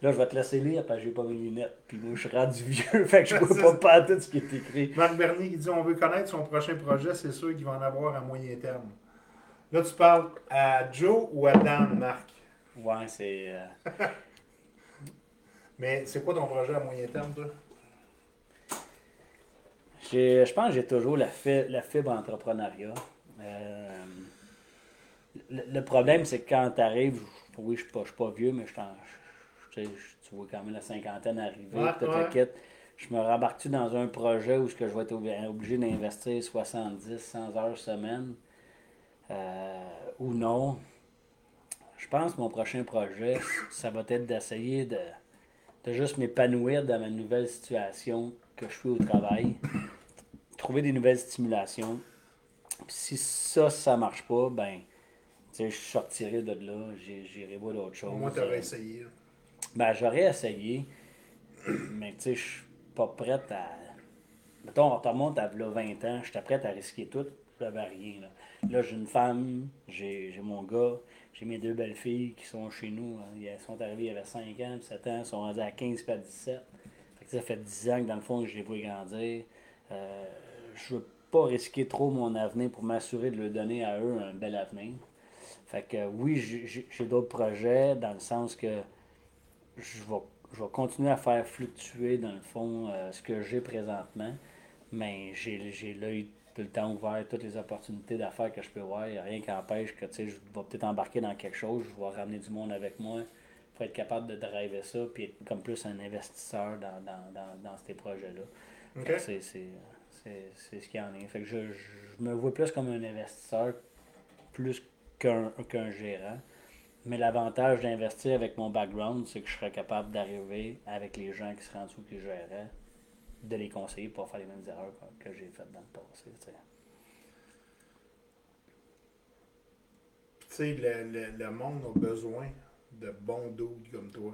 Là, je vais te laisser lire parce que j'ai pas mes lunettes. Puis moi, je suis rendu vieux, fait que je vois pas, pas tout ce qui est écrit. Marc Bernier, il dit on veut connaître son prochain projet, c'est sûr qu'il va en avoir à moyen terme. Là, tu parles à Joe ou à Dan, Marc? Ouais, c'est. Euh, Mais c'est quoi ton projet à moyen terme, toi? Je pense que j'ai toujours la, la fibre entrepreneuriat. Euh, le, problème, c'est que quand tu arrives, oui, je ne suis, pas vieux, mais je, tu vois quand même la cinquantaine arriver, Je me rembarque dans un projet où je vais être obligé d'investir 70, 100 heures semaine? Euh, ou non? Je pense que mon prochain projet, ça va être d'essayer de, de juste m'épanouir dans ma nouvelle situation que je suis au travail trouver des nouvelles stimulations. si ça, ça marche pas, ben, je sortirai de là, j'irai voir d'autres choses. Moi, tu aurais essayé. Ben, j'aurais essayé, mais tu sais, je suis pas prête à. Mettons, on remonte à 20 ans, j'étais prête à risquer tout, j'avais rien. Là, là j'ai une femme, j'ai mon gars, j'ai mes deux belles filles qui sont chez nous. Hein. Elles sont arrivées, il y avait 5 ans, 7 ans, elles sont rendues à 15 puis à 17. Fait que ça fait 10 ans que dans le fond, je les vois grandir. Euh, je veux pas risquer trop mon avenir pour m'assurer de leur donner à eux un bel avenir. Fait que oui, j'ai d'autres projets dans le sens que je vais, je vais continuer à faire fluctuer dans le fond euh, ce que j'ai présentement, mais j'ai l'œil tout le temps ouvert, toutes les opportunités d'affaires que je peux voir. Il n'y a rien qui empêche que je vais peut-être embarquer dans quelque chose, je vais ramener du monde avec moi pour être capable de driver ça, puis être comme plus un investisseur dans, dans, dans, dans ces projets-là. C'est c'est ce qu'il y en a. Fait que je, me vois plus comme un investisseur plus qu'un gérant. Mais l'avantage d'investir avec mon background, c'est que je serais capable d'arriver avec les gens qui seraient en dessous qui gèrent, de les conseiller pour faire les mêmes erreurs que, j'ai faites dans le passé. Tu sais, le, le, monde a besoin de bons doutes comme toi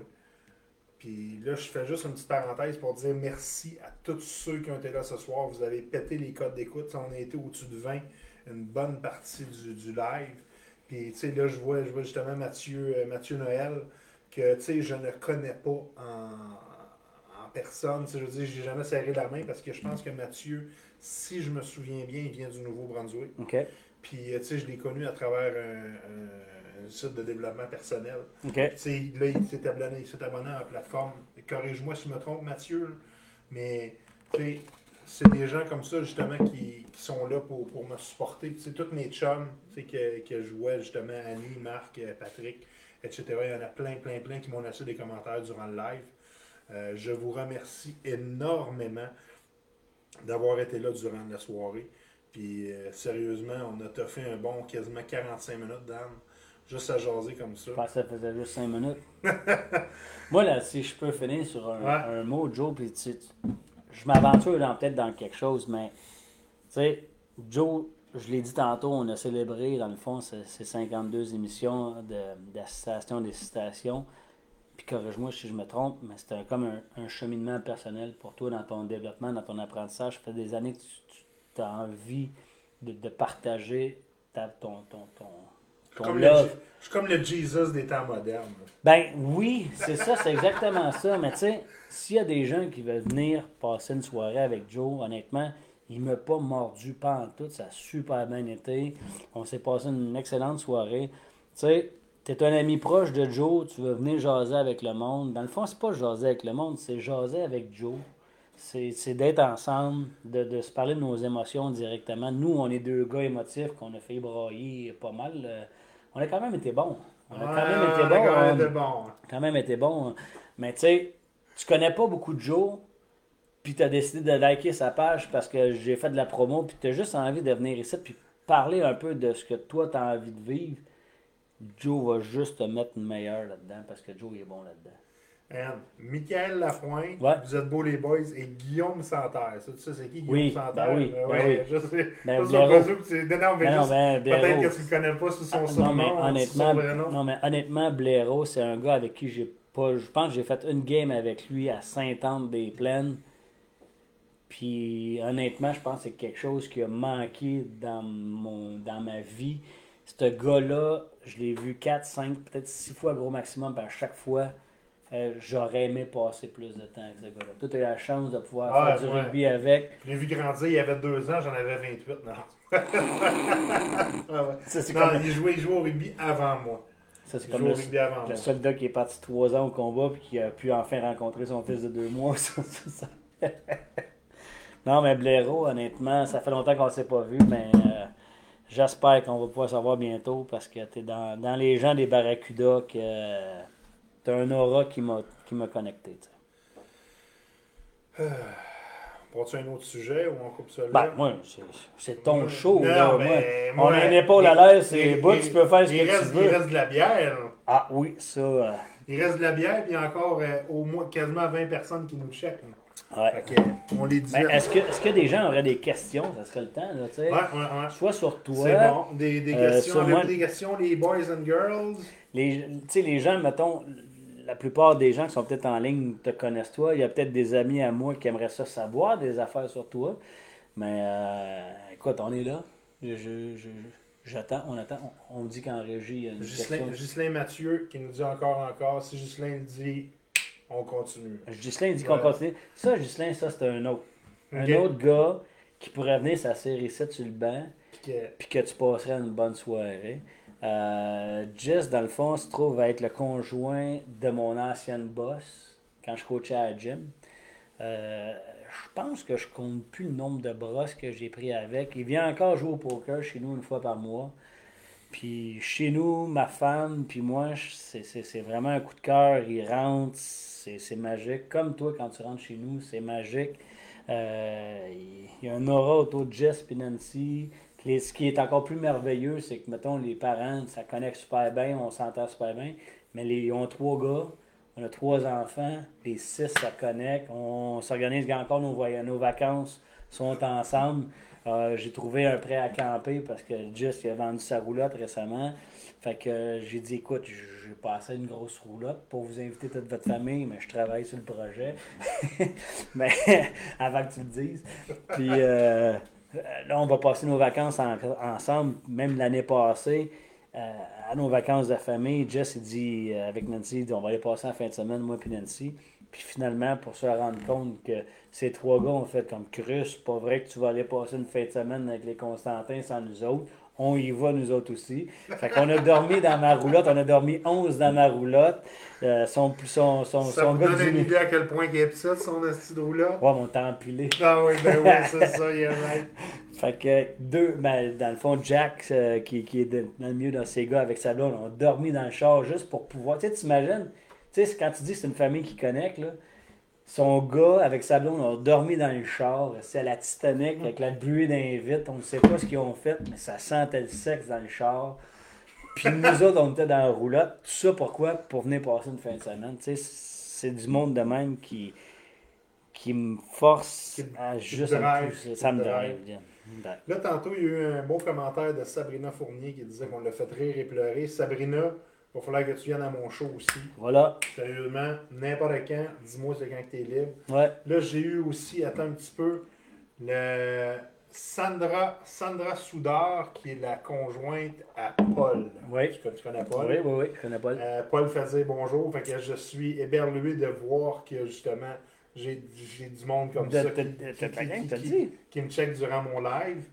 puis là, je fais juste une petite parenthèse pour dire merci à tous ceux qui ont été là ce soir. Vous avez pété les codes d'écoute. On a été au-dessus de 20 une bonne partie du, live. Puis, tu sais, là, je vois, je vois justement Mathieu, euh, Mathieu Noël, que, tu sais, je ne connais pas en, personne. je veux dire, j'ai jamais serré la main parce que je pense que Mathieu, si je me souviens bien, il vient du Nouveau-Brunswick. OK. Puis, euh, tu sais, je l'ai connu à travers un un site de développement personnel. Là, il s'est abonné, abonné, à la plateforme. Corrige-moi si je me trompe, Mathieu, mais c'est des gens comme ça, justement, qui, qui sont là pour, pour me supporter. C'est tous mes chums que, que je vois, justement, Annie, Marc, euh, Patrick, etc. Il y en a plein, plein, plein qui m'ont laissé des commentaires durant le live. Euh, je vous remercie énormément d'avoir été là durant la soirée. Puis euh, sérieusement, on a fait un bon quasiment 45 minutes, Dan. Juste à jaser comme ça. ça faisait juste 5 minutes. Moi, là, si je peux finir sur un, mot, Joe, puis tu, je m'aventure peut-être dans quelque chose, mais tu sais, Joe, je l'ai dit tantôt, on a célébré, dans le fond, ces, 52 émissions d'association des citations. Puis corrige-moi si je me trompe, mais c'était comme un, cheminement personnel pour toi dans ton développement, dans ton apprentissage. Ça fait des années que tu, as envie de, partager ta, ton, ton, ton je suis comme le Jesus des temps modernes. Ben oui, c'est ça, c'est exactement ça. Mais tu sais, s'il y a des gens qui veulent venir passer une soirée avec Joe, honnêtement, il ne m'a pas mordu pas en tout. Ça a super bien été. On s'est passé une excellente soirée. Tu sais, tu es un ami proche de Joe, tu veux venir jaser avec le monde. Dans le fond, c'est pas jaser avec le monde, c'est jaser avec Joe. C'est d'être ensemble, de, se parler de nos émotions directement. Nous, on est deux gars émotifs qu'on a fait brailler pas mal. On a quand même été bon. On a quand même été bon. Quand même été bon. Quand même été bon. Mais tu sais, tu connais pas beaucoup de Joe, puis tu as décidé de liker sa page parce que j'ai fait de la promo, puis tu as juste envie de venir ici, puis parler un peu de ce que toi, tu as envie de vivre, Joe va juste te mettre une meilleure là-dedans parce que Joe il est bon là-dedans. And Michael Lafointe, vous êtes beaux les boys, et Guillaume Santerre. Ça, tu sais, c'est qui Guillaume oui, Santerre? Ben oui, ben ouais, oui. Je sais. Ben, ça, c'est non, Ben non, ben, peut-être que tu ne connais pas sous son non, surnom. mais son honnêtement, nom. non, mais honnêtement, Blaireau, c'est un gars avec qui j'ai pas. Je pense que j'ai fait une game avec lui à Saint-Anne-des-Plaines. Puis honnêtement, je pense que c'est quelque chose qui a manqué dans, mon, dans ma vie. Ce gars-là, je l'ai vu 4, 5, peut-être 6 fois gros maximum, puis à chaque fois, euh, j'aurais aimé passer plus de temps avec ce gars-là. Toi, tu as eu la chance de pouvoir Ah, faire du ouais. rugby avec. Je l'ai vu grandir, il avait deux ans, j'en avais 28. Non. Ah ouais. Ça, non, comme- il, jouait, il jouait au rugby avant moi. Ça, c'est Il comme jouait le, au rugby avant le moi. soldat qui est parti 3 ans au combat puis qui a pu enfin rencontrer son fils de 2 mois. Ça, ça, ça. non, mais Blaireau, honnêtement, ça fait longtemps qu'on ne s'est pas vu, mais euh, j'espère qu'on va pouvoir savoir bientôt parce que tu es dans, dans les gens des Barracudas que tu as un aura qui m'a connecté. tu sais. Prends-tu un autre sujet ou on coupe ça là? Ben, moi, c'est- ton show. Non, là, mais moi. On a une épaule à il- l'air, c'est il- il- tu peux faire ce il que reste, tu Il veux. reste de la bière. Ah oui, ça. euh, Il reste de la bière, puis il y a encore euh, au moins quasiment 20 personnes qui nous checkent. ouais. Fait que, on les dit. Ben, ouais, est-ce que, est-ce que des gens auraient des questions? Ça serait le temps, là, tu sais. ouais, ouais. Soit sur toi. C'est bon. Des, des Euh, questions. moi- des questions, les boys and girls? Les, tu sais, les gens, mettons, la plupart des gens qui sont peut-être en ligne te connaissent toi. Il y a peut-être des amis à moi qui aimeraient ça savoir, des affaires sur toi. Mais euh, écoute, on est là. Je, je- je- j'attends, on attend. On, me dit qu'en régie, il y a une. Ghislain Mathieu qui nous dit encore, encore. Si le dit, on continue. Ghislain dit qu'on continue. Ça, Ghislain, ça, c'est un autre. Un autre gars qui pourrait venir s'asseoir ici sur le banc. Puis que- que tu passerais une bonne soirée. Euh, Jess, dans le fond, se trouve être le conjoint de mon ancienne boss quand je coachais à la gym. Euh, je pense que je compte plus le nombre de brosses que j'ai pris avec. Il vient encore jouer au poker chez nous une fois par mois. Puis chez nous, ma femme, puis moi, c'est- vraiment un coup de cœur. Il rentre, c'est magique. Comme toi, quand tu rentres chez nous, c'est magique. Euh, il y a un aura autour de Jess et. Ce qui est encore plus merveilleux, c'est que, mettons, les parents, ça connecte super bien, on s'entend super bien. Mais les, ils ont trois gars, on a trois enfants, les six, ça connecte. On s'organise encore nos, nos vacances, sont ensemble. Euh, j'ai trouvé un prêt à camper parce que Jess il a vendu sa roulotte récemment. Fait que j'ai dit, écoute, j'ai passé une grosse roulotte pour vous inviter toute votre famille, mais je travaille sur le projet. mais avant que tu le dises. Puis euh, là, on va passer nos vacances en- ensemble, même l'année passée. euh, à nos vacances de famille, Jess il dit euh, avec Nancy, on va aller passer en fin de semaine, moi et Nancy. Puis finalement, pour se rendre compte que ces trois gars ont fait comme cru, c'est pas vrai que tu vas aller passer une fin de semaine avec les Constantins sans nous autres. On y va, nous autres aussi. Fait qu'on a dormi dans ma roulotte, on a dormi 11 dans ma roulotte. Euh, son, son, son, Ça son vous gars donne une idée à quel point il est petit, son esti de roulotte? Ouais, mon temps empilé. Ah oui, ben oui, c'est ça, il est right. Fait que deux, ben, dans le fond, Jack, euh, qui, qui est de- dans le milieu de ces gars avec sa blonde, ont dormi dans le char juste pour pouvoir. Tu sais, t'imagines, tu sais, quand tu dis que c'est une famille qui connecte, là, son gars avec sa blonde ont dormi dans le char, c'est à la Titanic avec la buée d'un vitre, on ne sait pas ce qu'ils ont fait, mais ça sentait le sexe dans le char. Puis nous autres, on était dans la roulotte. Tout ça pourquoi? Pour venir passer une fin de semaine. Tu sais, c'est du monde de même qui, qui me force Qui- à juste drive, Ça me drive. drive. bien. Là, tantôt, il y a eu un beau commentaire de Sabrina Fournier qui disait qu'on l'a fait rire et pleurer. Sabrina, il va falloir que tu viennes à mon show aussi. Voilà. Sérieusement, n'importe quand, dis-moi c'est quand tu es libre. Ouais. Là, j'ai eu aussi, attends un petit peu, le Sandra, Sandra Soudard, qui est la conjointe à Paul. Oui. Tu, connais- tu connais Paul? Oui, oui, oui. Je connais pas. le- Euh, Paul faisait bonjour, fait que je suis éberlué de voir que justement j'ai du monde comme De- ça qui, qui me check durant mon live.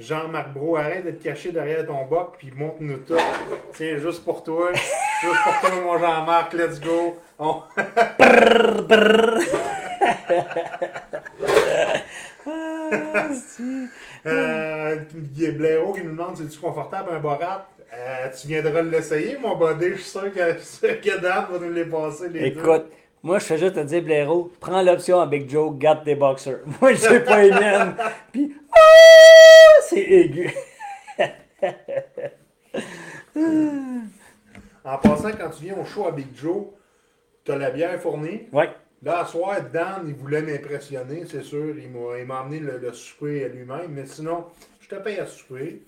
Jean-Marc Bro, arrête de te cacher derrière ton boc puis montre-nous tout. Tiens, juste pour toi. juste pour toi, mon Jean-Marc, let's go. On- Ah, si. Euh, il y a Blaireau qui nous demande si tu confortable un borat? Euh, tu viendras l'essayer, mon body. Je suis sûr que, que Dan va nous les passer les deux. Écoute, moi, je fais juste te dire, Blaireau, prends l'option à Big Joe, garde tes boxers. Moi, je sais pas les miennes. Puis, ah, c'est aigu. en passant, quand tu viens au show à Big Joe, tu as la bière fournie? Oui. Là, ce soir, Dan, il voulait m'impressionner, c'est sûr. Il m'a, il m'a amené le, le souper à lui-même. Mais sinon, je te paye à souper.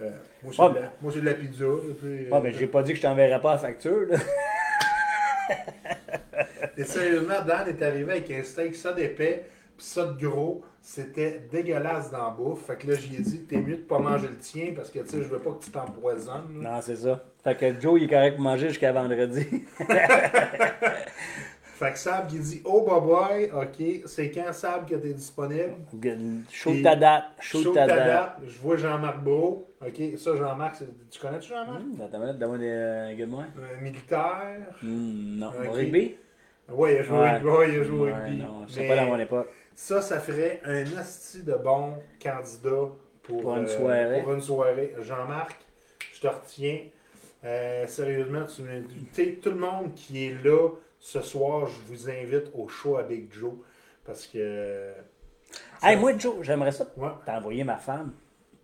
Euh, moi, c'est, Ah, de la, moi, c'est de la pizza. sais, Ah, ben, j'ai pas dit que je t'enverrais pas la facture. Là. Et sérieusement, Dan est arrivé avec un steak ça d'épais, puis ça de gros. C'était dégueulasse dans la bouffe. Fait que là, j'y ai dit, t'es mieux de pas manger le tien parce que, tu sais, je veux pas que tu t'empoisonnes. là. Non, c'est ça. Fait que Joe, il est correct pour manger jusqu'à vendredi. Fait que Sab, il dit, oh, bye, ok, c'est quand Sab que t'es disponible? Shoot ta date. Shoot ta date. Je vois Jean-Marc Beau. Ok, ça, Jean-Marc, tu connais-tu Jean-Marc? Hum, Attends donne-moi des euh. Un militaire. Hum, non. Ok. Au rugby? Ouais, il a joué au rugby. Ouais, il a joué au Ouais, rugby. non, c'est pas dans mon époque. Ça, ça ferait un asti de bon candidat pour, Pour une euh, soirée. pour une soirée. Jean-Marc, je te retiens. Euh, sérieusement, tu me- tout le monde qui est là ce soir, je vous invite au show Big Joe. Parce que. Hey, moi, Joe, j'aimerais ça Ouais. t'envoyer ma femme.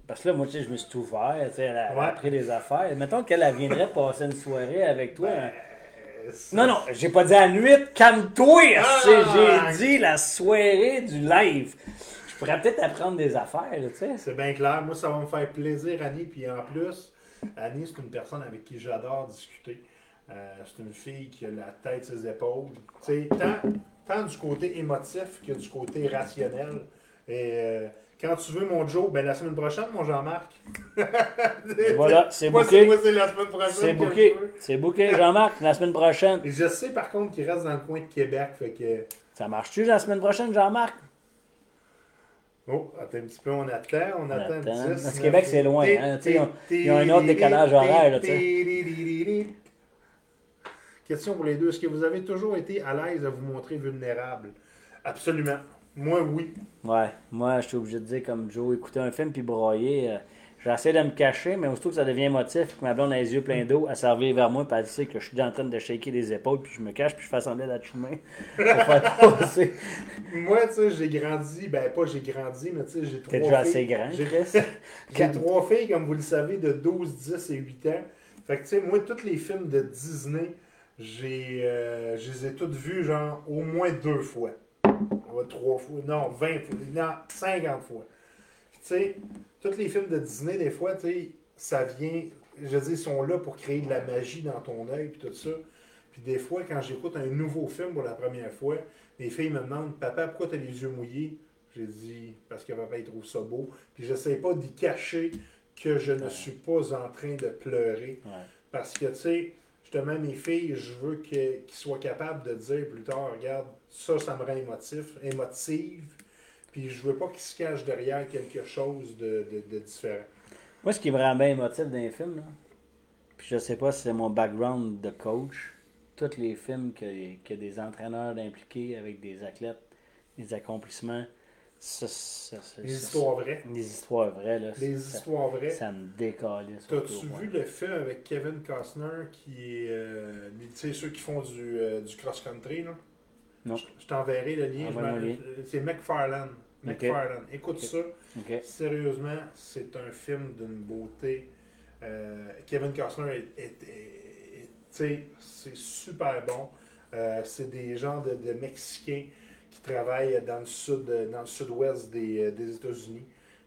Parce que là, moi, tu sais, je me suis tout ouvert. tu sais, Elle a, Ouais. pris des affaires. Mettons qu'elle elle viendrait passer une soirée avec toi. hein. Non, non, j'ai pas dit à nuit, calme-toi! Ah! J'ai dit la soirée du live. Je pourrais peut-être apprendre des affaires, tu sais. C'est bien clair. Moi, ça va me faire plaisir, Annie. Puis en plus, Annie, c'est une personne avec qui j'adore discuter. Euh, c'est une fille qui a la tête sur ses épaules. Tu sais, tant, tant du côté émotif que du côté rationnel. Et euh, quand tu veux, mon Joe, ben la semaine prochaine, mon Jean-Marc. Voilà, c'est booké. Moi, c'est la semaine prochaine. C'est veux. C'est Jean-Marc, la semaine prochaine. Et je sais par contre qu'il reste dans le coin de Québec. Fait que. Ça marche-tu la semaine prochaine, Jean-Marc? Oh, attends un petit peu, on attend, on attend. attend. 10, Parce que 9, Québec, c'est loin, hein, ont- ils ont un autre décalage horaire, là. Question pour les deux. Est-ce que vous avez toujours été à l'aise à vous montrer vulnérable? Absolument. Moi, oui. Ouais, moi, je suis obligé de dire comme Joe, écouter un film puis broyer. euh, J'essaie de me cacher, mais aussitôt que ça devient motif, que ma blonde a les yeux pleins d'eau, elle servir vers moi, puis elle sait que je suis en train de shaker les épaules, puis je me cache, puis je fais semblant d'être humain pour faire passer. Moi, tu sais, j'ai grandi. Ben, pas j'ai grandi, mais tu sais, j'ai T'es trois déjà filles. assez grand, J'ai- trois filles, comme vous le savez, de 12, 10 et 8 ans. Fait que, tu sais, moi, tous les films de Disney, j'ai, euh, je les ai tous vus, genre, au moins deux fois. Trois fois. Non, 20 fois. Non, 50 fois. Tu sais, tous les films de Disney, des fois, tu sais, ça vient. Je veux dire, ils sont là pour créer de la magie dans ton œil, puis tout ça. Puis, des fois, quand j'écoute un nouveau film pour la première fois, mes filles me demandent Papa, pourquoi tu as les yeux mouillés J'ai dit Parce que papa, il trouve ça beau. Puis, je n'essaie pas d'y cacher que je ne suis pas en train de pleurer. Ouais. Parce que, tu sais, justement, mes filles, je veux que- qu'ils soient capables de dire plus tard, regarde, ça, ça me rend émotif, émotive. Puis je veux pas qu'ils se cachent derrière quelque chose de, de- de différent. Moi, ce qui me rend bien émotif dans les films, là, puis je sais pas si c'est mon background de coach, tous les films qu'il y a des entraîneurs impliqués avec des athlètes, des accomplissements, ça, ça, ça- Les histoires vraies. Les histoires vraies, là. Les ça, histoires vraies. Ça me décolle. T'as-tu vu le film avec Kevin Costner qui est. euh, tu sais, ceux qui font du, euh, du cross-country, là? Non. Je, je t'enverrai le lien. Lien. C'est McFarlane. McFarlane. Écoute ça. Sérieusement, c'est un film d'une beauté. Euh, Kevin Costner est, est- c'est super bon. Euh, c'est des gens de, de Mexicains qui travaillent dans le sud, dans le sud-ouest des, euh, des États-Unis.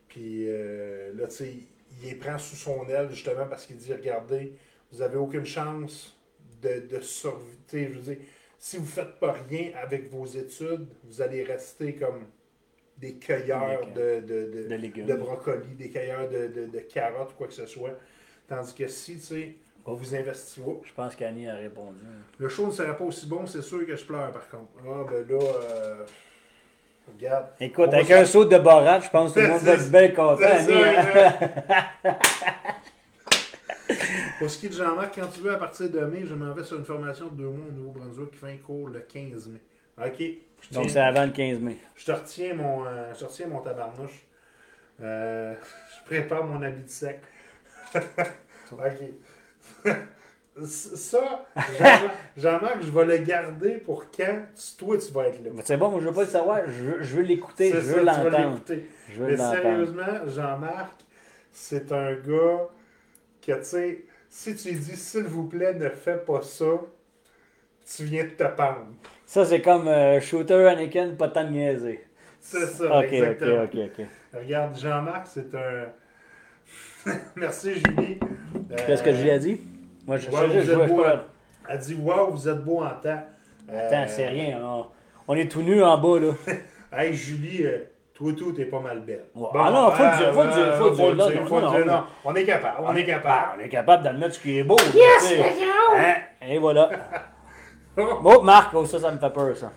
Puis euh, là, tu sais, il les prend sous son aile justement parce qu'il dit regardez, vous n'avez aucune chance de, de survivre. Tu sais, Je veux dire, si vous ne faites pas rien avec vos études, vous allez rester comme des cueilleurs de, de, de, De brocolis, des cueilleurs de, carottes, quoi que ce soit. Tandis que si, tu sais, on vous investit. Je pense qu'Annie a répondu. Le show ne serait pas aussi bon, c'est sûr que je pleure par contre. Ah, ben là, euh, regarde. Écoute, On avec un saut de barrage, je pense que tout le monde va être bien content, Annie. Pour ce qui est de Jean-Marc, quand tu veux, à partir de mai, je m'en vais sur une formation de deux mois au Nouveau-Brunswick qui fait un cours le 15 mai. OK? Je, Donc, c'est avant le 15 mai. je te retiens mon, euh, je retiens mon tabarnouche. Euh, je prépare mon habit de sec. OK. Ça, Jean-Marc, je vais le garder pour quand tu- toi tu vas être là. Mais C'est bon, moi, je veux pas le savoir. Je veux, je veux l'écouter, je veux l'entendre. Mais sérieusement, Jean-Marc, c'est un gars que, tu sais, si tu lui dis, s'il vous plaît, ne fais pas ça, tu viens de te pendre. Ça, c'est comme euh, Shooter Anakin, pas tant niaiser. C'est ça, exactement. Ok, ok, ok. Regarde, Jean-Marc, c'est un. Merci, Julie. Qu'est-ce que Julie a dit? Moi, je, wow, je, je, Elle a dit Waouh, vous êtes beau en temps. Attends, c'est euh, rien. On, est tout nus en bas, là. hey, Julie, euh, toi, tout, t'es pas mal belle. ah non, faut dire, faut dire, faut dire. Faut le dire, non. On est capable, on est capable. On est capable d'admettre ce qui est beau. Yes, hein? Et voilà. Bon, Marc, oh, ça, ça me fait peur, ça.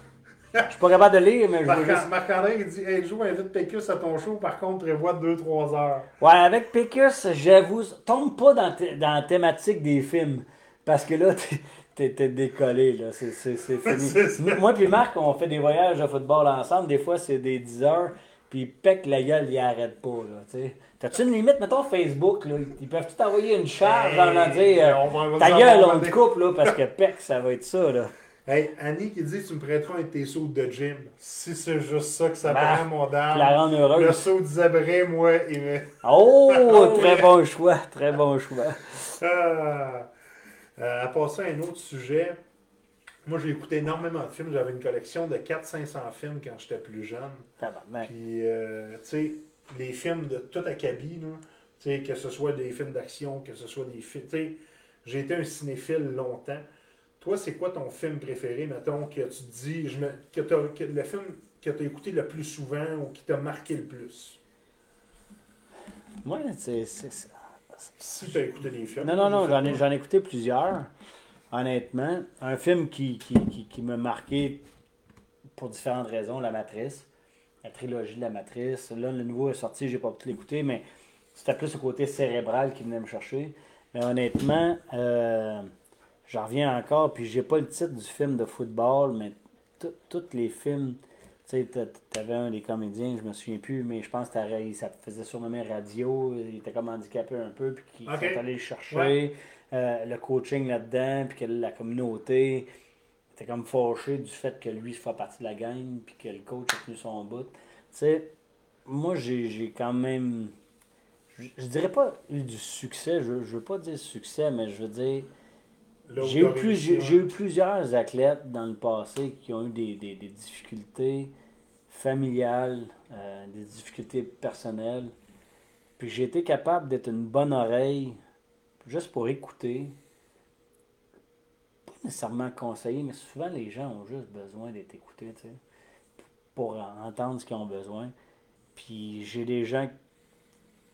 Je suis pas capable de lire, mais je Marc, juste... Marc-André, il dit Hey, Joe, invite Pécus à ton show, par contre, prévoit 2-3 heures. Ouais, avec Pécus, j'avoue, tombe pas dans, dans la thématique des films. Parce que là, t'es décollé, là. C'est fini. Moi puis Marc, on fait des voyages de football ensemble. Des fois, c'est des 10 heures. Puis Peck, la gueule, il arrête pas, là, T'as-tu une limite, mettons, Facebook, là? Ils peuvent tout envoyer une charge en en dire Ta gueule, on te coupe, là, parce que Peck, ça va être ça, là. Hey, Annie qui dit Tu me prêteras un de tes sauts de gym. Si c'est juste ça que ça bah, prend, mon dame. La rend heureuse. Le saut d'Isabré, moi, il me. Oh, oh très bon choix. Très bon choix. Ah. Euh, à passer à un autre sujet, moi j'ai écouté énormément de films. J'avais une collection de 400-500 films quand j'étais plus jeune. Puis, euh, tu sais, les films de tout acabit, là, que ce soit des films d'action, que ce soit des films. J'ai été un cinéphile longtemps. Toi, c'est quoi ton film préféré, mettons, que tu te dis, je me, que, que le film que tu as écouté le plus souvent ou qui t'a marqué le plus? Moi, c'est si tu as écouté des films. Non, non, non, j'en ai, j'en ai écouté plusieurs, honnêtement. Un film qui, qui, qui, qui m'a marqué pour différentes raisons, La Matrice. La trilogie de La Matrice. Là, le nouveau est sorti, j'ai pas pu l'écouter, mais c'était plus le côté cérébral qui venait me chercher. Mais honnêtement, euh, j'en reviens encore, puis j'ai pas le titre du film de football, mais tous les films tu sais, t'avais un des comédiens, je me souviens plus, mais je pense que ça faisait surnommer radio, il était comme handicapé un peu, puis qu'il okay. allé le chercher, euh, le coaching là-dedans, puis que la communauté était comme fâché du fait que lui soit partie de la gang, puis que le coach a tenu son bout. Tu sais, moi j'ai quand même, je, je, dirais pas eu du succès, je, je veux pas dire succès, mais je veux dire j'ai eu, eu, plusieurs athlètes dans le passé qui ont eu des, des, des difficultés familiales, euh, des difficultés personnelles. Puis j'ai été capable d'être une bonne oreille, juste pour écouter. Pas nécessairement conseiller, mais souvent les gens ont juste besoin d'être écoutés, tu sais, pour entendre ce qu'ils ont besoin. Puis j'ai des gens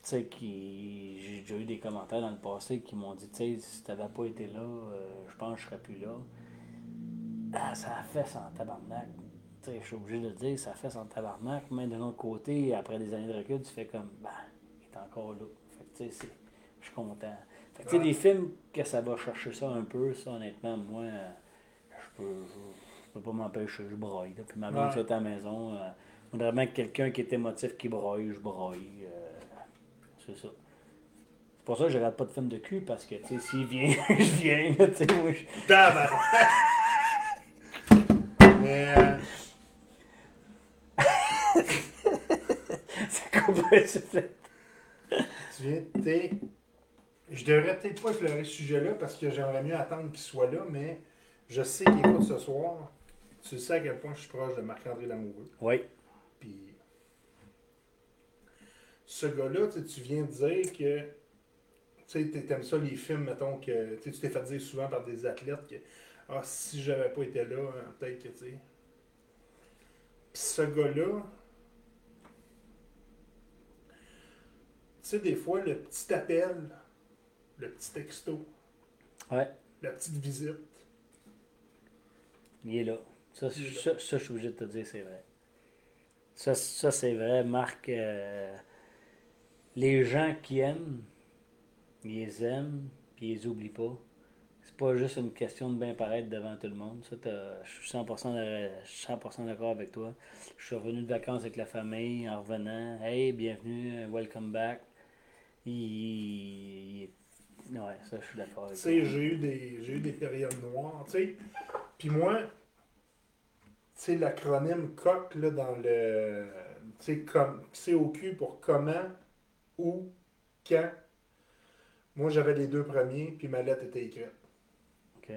sais, qui j'ai déjà eu des commentaires dans le passé qui m'ont dit, tu sais, si t'avais pas été là, euh, je pense que je serais plus là. Ah, ça a fait sans tabarnak. Tu sais, je suis obligé de le dire, ça a fait sans tabarnak. Mais de l'autre côté, après des années de recul, tu fais comme, ben, il est encore là. Fait tu sais, je suis content. Fait tu sais, des films que ça va chercher ça un peu, ça, honnêtement, moi, je peux, je, peux pas m'empêcher, je broille. Puis ma mère, ouais. à la maison, euh, vraiment quelqu'un qui est émotif qui broille, je broille. Euh, c'est ça. C'est pour ça que je regarde pas de film de cul, parce que, tu sais, s'il vient, je viens, tu sais, moi, je... Mais... Euh... C'est fait? Tu viens, t'es... Je devrais peut-être pas effleurer ce sujet-là, parce que j'aimerais mieux attendre qu'il soit là, mais je sais qu'il écoute ce soir. Tu sais à quel point je suis proche de Marc-André Lamoureux. Oui. Puis ce gars-là, tu viens de dire que tu aimes ça les films, mettons, que tu t'es fait dire souvent par des athlètes que ah, si j'avais pas été là, hein, peut-être que tu sais. Puis ce gars-là, tu sais, des fois, le petit appel, le petit texto, ouais. la petite visite, il est là. Ça, ça, je suis obligé de te dire, c'est vrai. Ça, ça c'est vrai. Marc, euh, les gens qui aiment, ils les aiment, puis ils les oublient pas. C'est pas juste une question de bien paraître devant tout le monde. Ça, je suis 100%, d'accord avec toi. Je suis revenu de vacances avec la famille en revenant. Hey, bienvenue, welcome back. Ouais, ça, je suis d'accord avec toi. J'ai eu, des, j'ai eu des périodes noires, tu sais. Puis moi, tu sais, l'acronyme COC, là, dans le. Tu sais, comme, cul pour comment où, quand. Moi, j'avais les deux premiers, puis ma lettre était écrite. OK.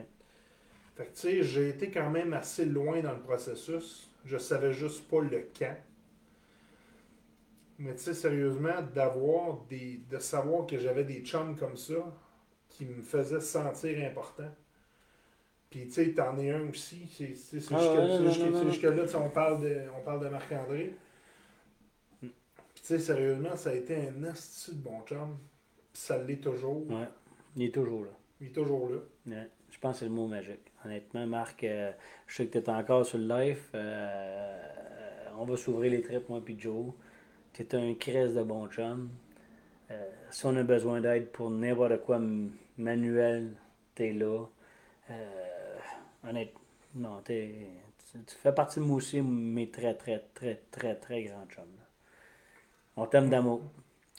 Fait que, tu sais, j'ai été quand même assez loin dans le processus. Je savais juste pas le quand. Mais tu sais, sérieusement, d'avoir des. de savoir que j'avais des chums comme ça qui me faisaient sentir important. Puis tu sais, t'en es un aussi. C'est jusque-là, on parle de, on parle de Marc-André. Mm. Puis tu sais, sérieusement, ça a été un asti de bon chum. Puis ça l'est toujours. Ouais. Il est toujours là. Il est toujours là. Ouais. Je pense que c'est le mot magique. Honnêtement, Marc, euh, je sais que tu es encore sur le live. Euh, on va s'ouvrir les tripes, moi puis Joe. Tu es un crèse de bon chum. Euh, si on a besoin d'aide pour n'importe quoi manuel, tu es là. Euh, honnêtement, non, t'es- tu, tu fais partie de moi aussi, mes très, très, très, très, très grands chums. là. On t'aime d'amour.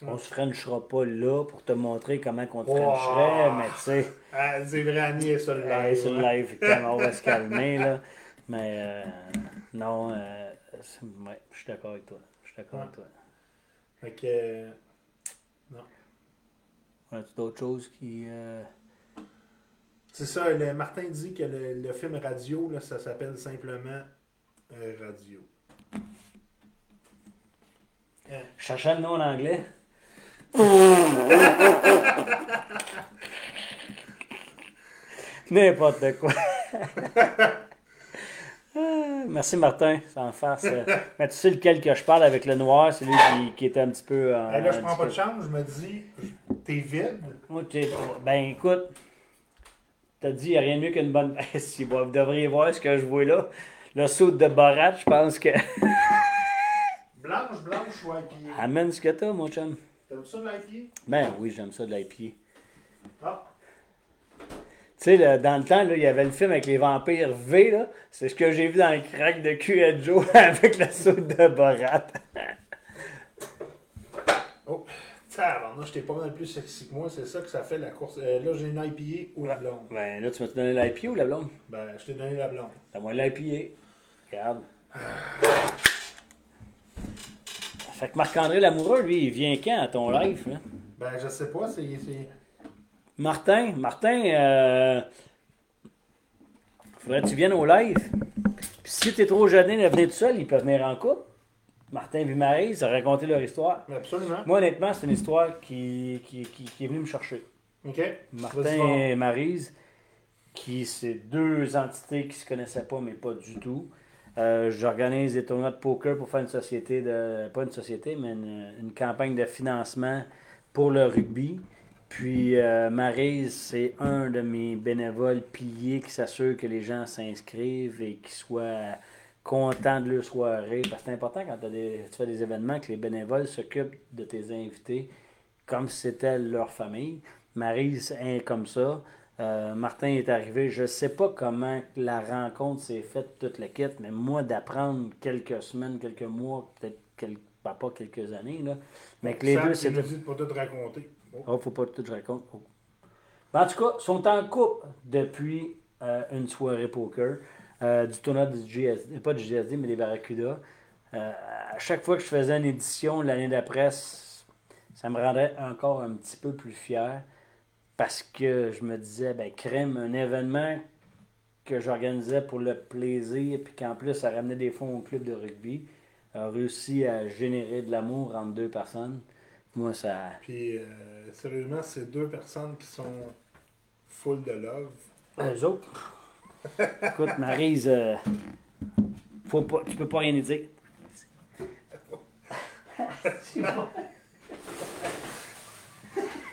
On se frenchera pas là pour te montrer comment on te Wow. frencherait, mais tu sais. Ah, c'est vrai, Annie est sur le live. sur le live, on va se calmer, là. Mais euh, non, euh, ouais, je suis d'accord avec toi. Je suis d'accord avec toi. Fait que. As-tu d'autres choses qui. euh, C'est ça, le, Martin dit que le, le film radio, là, ça s'appelle simplement euh, Radio. Euh, Je cherchais le nom en anglais. N'importe quoi. Merci Martin, sans face. Mais tu sais lequel que je parle avec le noir, c'est lui qui, qui était un petit peu. euh, hey, là, je prends pas peu- de chance, je me dis, t'es vide. Moi, t'es- Ben écoute, t'as dit, il n'y a rien de mieux qu'une bonne. si, vous devriez voir ce que je vois là. Le saut de Borat, je pense que. Blanche, blanche ou IPA. Amène ce que t'as, mon chum. T'aimes ça de l'IPA? Ben oui, j'aime ça de l'IPA. Ah, Tu sais, dans le temps, là, il y avait le film avec les vampires V, là. C'est ce que j'ai vu dans le crack de cul à Joe avec le saut de Borat. Tabarnak, j'étais pas mal plus sexy que moi, c'est ça que ça fait la course. Euh, là, j'ai une IPA ou la blonde? Ben là, tu m'as donné l'IPA ou la blonde? Ben, je t'ai donné la blonde. Donne-moi l'IPA. Regarde. Fait que Marc-André Lamoureux, lui, il vient quand à ton live, là? Ben, je sais pas, c'est. Martin, Martin, euh, faudrait que tu viennes au live. Puis si t'es trop gêné de venir tout seul, ils peuvent venir en couple. Martin et Maryse ont raconté leur histoire. Absolument. Moi, honnêtement, c'est une histoire qui, qui, qui, qui est venue me chercher. OK. Martin et Maryse, qui c'est deux entités qui se connaissaient pas, mais pas du tout. Euh, J'organise des tournois de poker pour faire une société de. pas une société, mais une, une campagne de financement pour le rugby. Puis euh, Maryse, c'est un de mes bénévoles piliers qui s'assure que les gens s'inscrivent et qu'ils soient contents de leur soirée. Parce que c'est important quand des- tu fais des événements que les bénévoles s'occupent de tes invités comme si c'était leur famille. Maryse est comme ça. Euh, Martin est arrivé. Je ne sais pas comment la rencontre s'est faite, toute la quête, mais moi, d'apprendre quelques semaines, quelques mois, peut-être quelques, ben, pas quelques années, là, mais que les deux, dis de pas tout raconter. Oh. Oh, faut pas tout que je raconte. Oh. Ben, En tout cas, ils sont en couple depuis euh, une soirée poker. Euh, du tournoi du GSD, pas du GSD, mais des Barracuda. Euh, à chaque fois que je faisais une édition l'année d'après, ça me rendait encore un petit peu plus fier parce que je me disais, ben, crème, un événement que j'organisais pour le plaisir, puis qu'en plus, ça ramenait des fonds au club de rugby, a réussi à générer de l'amour entre deux personnes. Moi, ça. Puis, euh, sérieusement, c'est deux personnes qui sont full de love. Eux autres? Écoute, Maryse, euh, faut pas, tu peux pas rien y dire.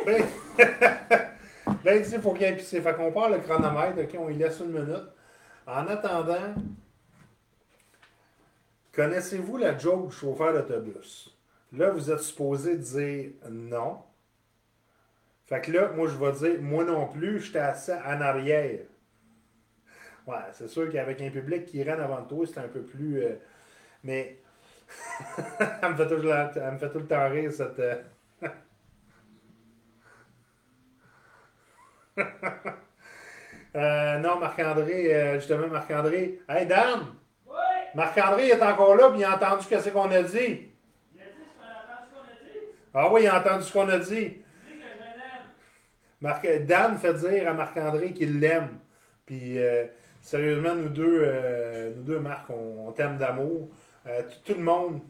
Ben, ben il faut qu'il y ait. Fait qu'on part le chronomètre, OK, on y laisse une minute. En attendant, connaissez-vous la joke du chauffeur d'autobus? Là, vous êtes supposé dire non. Fait que là, moi, je vais dire, moi non plus, j'étais assis en arrière. Ouais, c'est sûr qu'avec un public qui rentre avant toi, c'est un peu plus. euh, mais. elle, me fait tout, le- elle me fait tout le temps rire, cette. euh, Euh, non, Marc-André, justement, Marc-André. Hey, Dan! Marc-André est encore là, puis il a entendu ce que c'est qu'on a dit? Ah oui, il a entendu ce qu'on a dit. Marc, Dan fait dire à Marc-André qu'il l'aime. Puis, euh, sérieusement, nous deux, euh, nous deux Marc, on, t'aime d'amour. Euh, tout, le monde,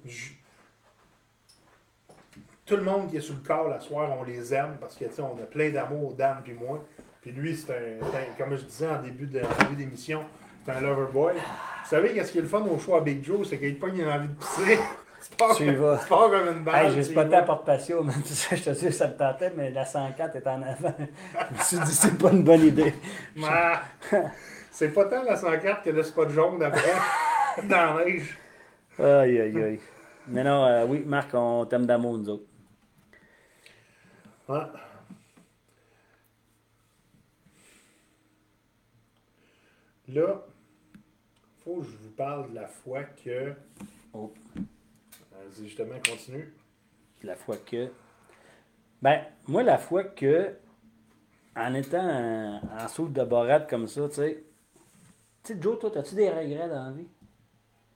tout le monde qui est sous le corps la soir, on les aime parce que, on a plein d'amour, Dan puis moi. Puis lui, c'est un, comme je disais en début d'émission, c'est un lover boy. Vous savez, qu'est-ce qui est le fun au choix à Big Joe, c'est qu'il pogne, il a envie de pas, tu vas. Pas comme une balle. Hey, j'ai spoté à porte patio, même ça, je te dis, ça me tentait, mais la 104 est en avant. je me suis dit, c'est pas une bonne idée. C'est pas tant la 104 que le spot jaune d'après, dans la neige. Aïe, aïe, aïe. Mais non, euh, oui, Marc, on t'aime d'amour, nous autres. Ouais. Là, il faut que je vous parle de la fois que. Oh. Vas-y, justement, continue. La fois que. Ben, moi, la fois que, en étant en, saut de borette comme ça, tu sais. Tu sais, Joe, toi, as-tu des regrets dans la vie?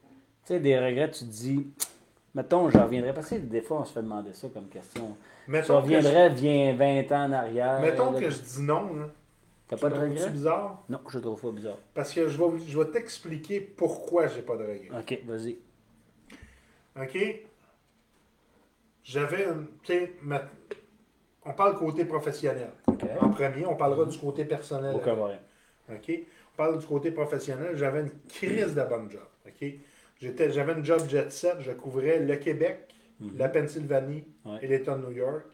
Tu sais, des regrets, tu te dis. Mettons, je reviendrai. Parce que des fois, on se fait demander ça comme question. Mettons tu reviendrais, viens 20 ans en arrière. Mettons que je dis non, là. T'as pas de regrets? C'est bizarre? Non, je trouve pas bizarre. Parce que je vais, je vais t'expliquer pourquoi j'ai pas de regrets. OK, vas-y. OK? J'avais une. On parle côté professionnel. En premier, on parlera du côté personnel. Aucun. OK? Parle du côté professionnel. J'avais une crise de bon job. OK? J'avais une job jet set. Je couvrais le Québec, mhm. la Pennsylvanie et l'État de New York.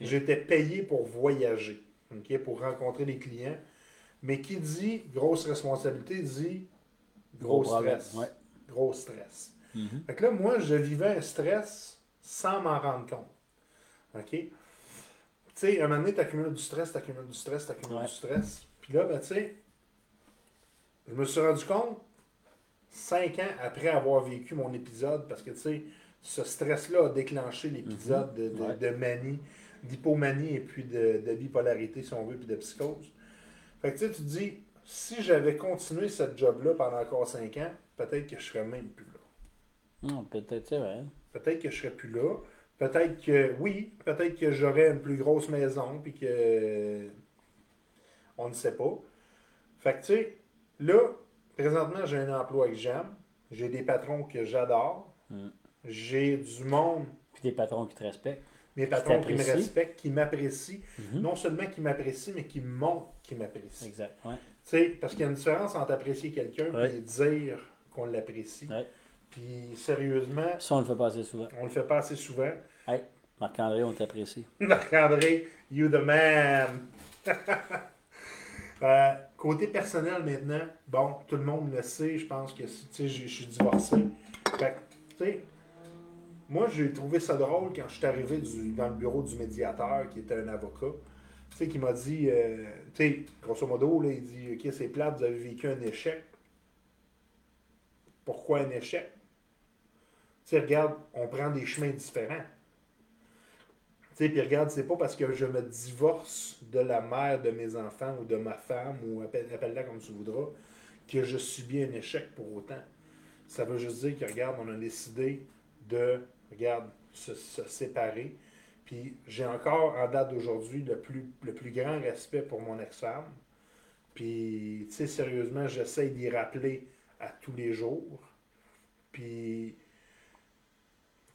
J'étais payé pour voyager pour rencontrer les clients. Mais qui dit grosse responsabilité dit gros, stress. Gros stress. Mm-hmm. Fait que là, moi, je vivais un stress sans m'en rendre compte. OK? Tu sais, à un moment donné, tu accumules du stress, tu accumules du stress, tu accumules du stress. Puis là, ben, tu sais, je me suis rendu compte, cinq ans après avoir vécu mon épisode, parce que, tu sais, ce stress-là a déclenché l'épisode mm-hmm. de, de, manie d'hypomanie et puis de, bipolarité, si on veut, puis de psychose. Fait que tu sais, tu te dis, si j'avais continué cette job-là pendant encore 5 ans, peut-être que je serais même plus là. Non, peut-être c'est vrai. Peut-être que je serais plus là. Peut-être que, oui, peut-être que j'aurais une plus grosse maison, puis que. On ne sait pas. Fait que, tu sais, là, présentement, j'ai un emploi que j'aime. J'ai des patrons que j'adore. Mm. J'ai du monde. Puis des patrons qui te respectent mes patrons qui me respectent, qui m'apprécient. Mhm. Non seulement qui m'apprécient, mais qui montrent qu'ils m'apprécient. Exact. Parce qu'il y a une différence entre apprécier quelqu'un et dire qu'on l'apprécie. Puis sérieusement. Ça, on le fait pas assez souvent. On le fait pas assez souvent. Hey, Marc-André, on t'apprécie. Marc-André, you the man. Euh, côté personnel maintenant, bon, tout le monde le sait, je pense que je suis divorcé. Fait tu sais, moi, j'ai trouvé ça drôle quand je suis arrivé dans le bureau du médiateur, qui était un avocat, tu sais, qui m'a dit, euh, tu sais, grosso modo, là, il dit, OK, c'est plate, vous avez vécu un échec. Pourquoi un échec? Tu sais, regarde, on prend des chemins différents. Puis regarde, c'est pas parce que je me divorce de la mère de mes enfants ou de ma femme, ou appelle-la comme tu voudras, que je subis un échec pour autant. Ça veut juste dire que, regarde, on a décidé de regarde, se, séparer. Puis j'ai encore, en date d'aujourd'hui, le plus, le plus grand respect pour mon ex-femme. Puis, tu sais, sérieusement, j'essaie d'y rappeler à tous les jours. Puis,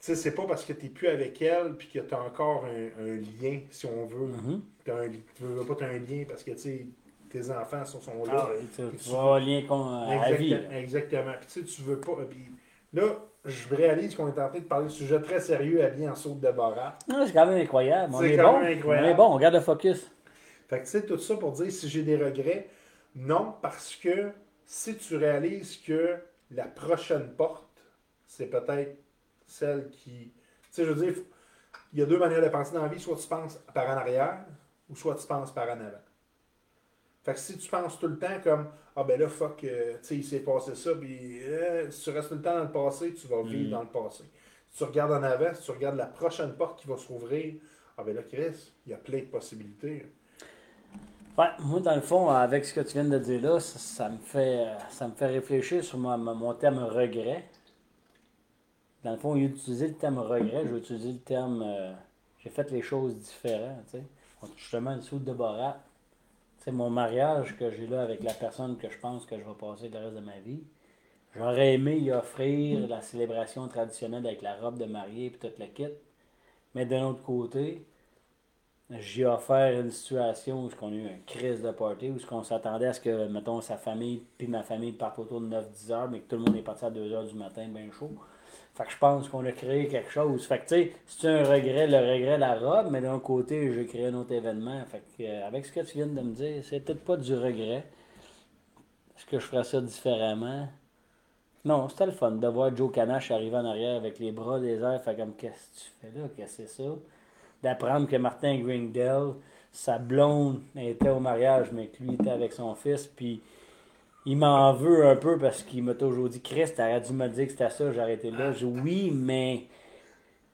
sais, c'est pas parce que tu n'es plus avec elle puis que tu as encore un, lien, si on veut. Mm-hmm. tu veux pas un lien parce que, tu tes enfants sont, sont là. Ah, tu, veux un lien à la vie. Exactement. Puis, tu tu veux pas. Puis, là, je réalise qu'on est en train de parler de sujets très sérieux habillés en saute de barat. c'est quand même incroyable. On est, bon. On est bon, on garde le focus. Fait que tu sais, tout ça pour dire si j'ai des regrets, non, parce que si tu réalises que la prochaine porte, c'est peut-être celle qui. Tu sais, je veux dire, il y a deux manières de penser dans la vie. Soit tu penses par en arrière, ou soit tu penses par en avant. Fait que si tu penses tout le temps comme Ah ben là, fuck, euh, tu sais, il s'est passé ça, puis euh, si tu restes tout le temps dans le passé, tu vas vivre mm. dans le passé. Si tu regardes en avant, si tu regardes la prochaine porte qui va s'ouvrir, ah ben là, Chris, il y a plein de possibilités. Ouais, moi, dans le fond, avec ce que tu viens de dire là, ça, me, fait, ça me fait réfléchir sur mon, mon terme regret. Dans le fond, au lieu d'utiliser le terme regret, je vais utiliser le terme euh, j'ai fait les choses différentes. Justement une soude de Borat. C'est mon mariage que j'ai là avec la personne que je pense que je vais passer le reste de ma vie. J'aurais aimé y offrir la célébration traditionnelle avec la robe de mariée et tout le kit. Mais d'un autre côté, j'ai offert une situation où on a eu une crise de party, où on s'attendait à ce que, mettons, sa famille puis ma famille partent autour de 9-10 heures, mais que tout le monde est parti à 2 heures du matin, bien chaud. Fait que je pense qu'on a créé quelque chose. Fait que, tu sais, c'est un regret, le regret, la robe, mais d'un côté, j'ai créé un autre événement. Fait que, euh, avec ce que tu viens de me dire, c'est peut-être pas du regret. Est-ce que je ferais ça différemment? Non, c'était le fun de voir Joe Canache arriver en arrière avec les bras airs. Fait comme, qu'est-ce que tu fais là? Qu'est-ce que c'est ça? D'apprendre que Martin Grindel, sa blonde, était au mariage, mais que lui était avec son fils. Puis, il m'en veut un peu parce qu'il m'a toujours dit Chris, t'aurais dû me dire que c'était ça, arrêté là. Je oui, mais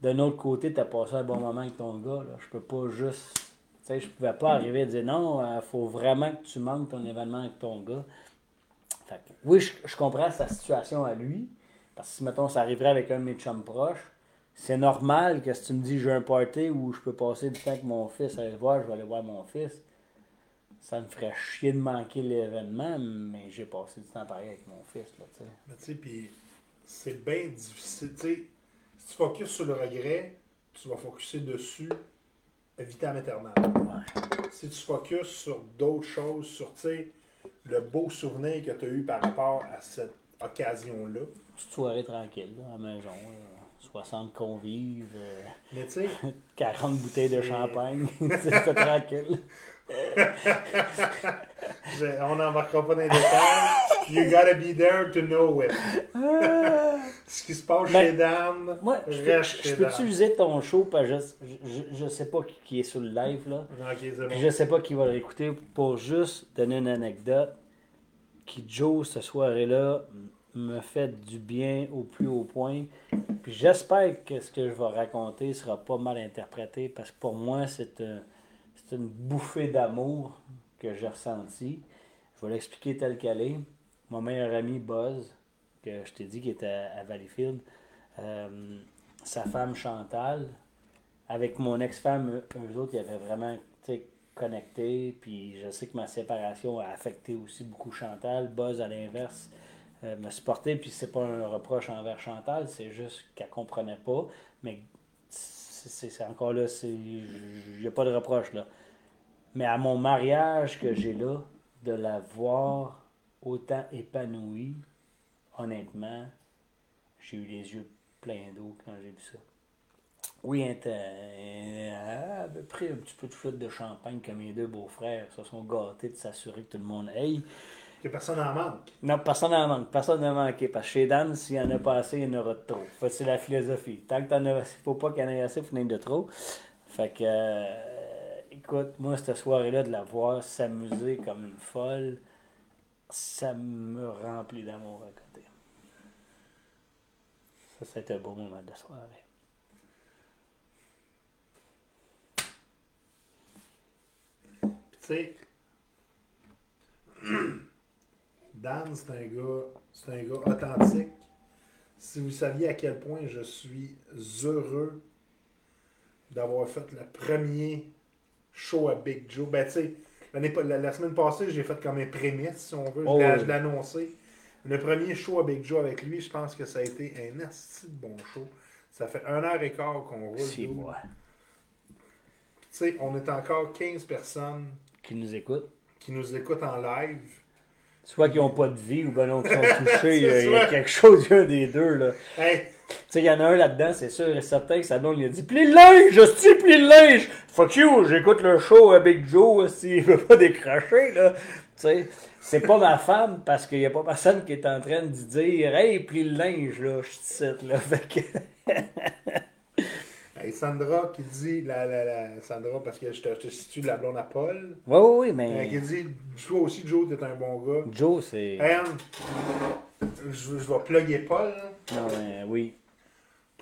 d'un autre côté, t'as passé un bon moment avec ton gars. Là. Je peux pas juste. Tu sais, je pouvais pas arriver et dire non, il euh, faut vraiment que tu manques ton événement avec ton gars. Fait oui, je, comprends sa situation à lui. Parce que si, mettons, ça arriverait avec un de mes chums proches, c'est normal que si tu me dis j'ai un party où je peux passer du temps avec mon fils aller voir, je vais aller voir mon fils ça me ferait chier de manquer l'événement, mais j'ai passé du temps pareil avec mon fils. Là, sais. Mais tu sais, puis c'est bien difficile. si tu focuses sur le regret, tu vas focuser dessus vitam aeternam. Ouais. Si tu focuses sur d'autres choses, sur le beau souvenir que tu as eu par rapport à cette occasion-là. Petite soirée tranquille, à la maison. 60 convives, euh, 40 bouteilles de champagne. c'est tranquille. On n'embarquera pas dans les détails. You gotta be there to know it. Ce qui se passe ben, chez Dan, moi, je, peux, utiliser ton show parce que je, ne sais pas qui, est sur le live là. Je sais pas qui va l'écouter pour juste donner une anecdote. Qui Joe ce soir-là me fait du bien au plus haut point. Puis j'espère que ce que je vais raconter sera pas mal interprété parce que pour moi c'est un c'est une bouffée d'amour que j'ai ressentie. Je vais l'expliquer tel qu'elle est. Mon meilleur ami Buzz, que je t'ai dit qui était à, Valleyfield, euh, sa femme Chantal, avec mon ex-femme, eux autres, ils avaient vraiment connecté. Puis je sais que ma séparation a affecté aussi beaucoup Chantal. Buzz, à l'inverse, euh, me supportait. Puis c'est pas un reproche envers Chantal, c'est juste qu'elle comprenait pas. Mais c'est encore là, il n'y a pas de reproche là. Mais à mon mariage que j'ai là, de la voir autant épanouie, honnêtement, j'ai eu les yeux pleins d'eau quand j'ai vu ça. Oui, elle a pris un petit peu de flûte de champagne comme mes deux beaux-frères se sont gâtés de s'assurer que tout le monde aille. Que personne n'en manque. Non, personne n'en manque. Personne n'en manque. Parce que chez Dan, s'il y en a pas assez, il y en aura de trop. c'est la philosophie. Tant que t'en as assez, faut pas qu'il y en ait assez, il faut en de trop. Fait que, euh, écoute, moi, cette soirée-là, de la voir s'amuser comme une folle, ça me remplit d'amour à côté. Ça, c'était un beau moment de soirée. Tu sais, Dan, c'est un gars, c'est un gars authentique. Si vous saviez à quel point je suis heureux d'avoir fait le premier show à Big Joe. Ben, tu sais, la, la, semaine passée, j'ai fait comme un prémisse, si on veut. je l'ai annoncé. Le premier show à Big Joe avec lui, je pense que ça a été un assez bon show. Ça fait un heure et quart qu'on roule. Tu sais, on est encore 15 personnes qui nous écoutent. Qui nous écoutent en live. Soit qui n'ont pas de vie ou ben non, qui sont touchés. il, y a, quelque chose, il des deux. Là. Tu sais, il y en a un là-dedans, c'est sûr et certain que sa blonde lui a dit Plie le linge, je suis plie le linge. Fuck you, j'écoute le show avec Joe, s'il veut pas décrocher, là. Tu sais, c'est pas ma femme parce qu'il n'y a pas personne qui est en train de dire Hey, plie le linge, là, je suis là. Fait que. Sandra qui dit, la, la, la, Sandra, parce que je te, situe la blonde à Paul. Oui, oui, oui, mais. Euh, qui dit, toi aussi, Joe, t'es un bon gars. Joe, c'est. je, je vais plugger Paul. Non, mais oui.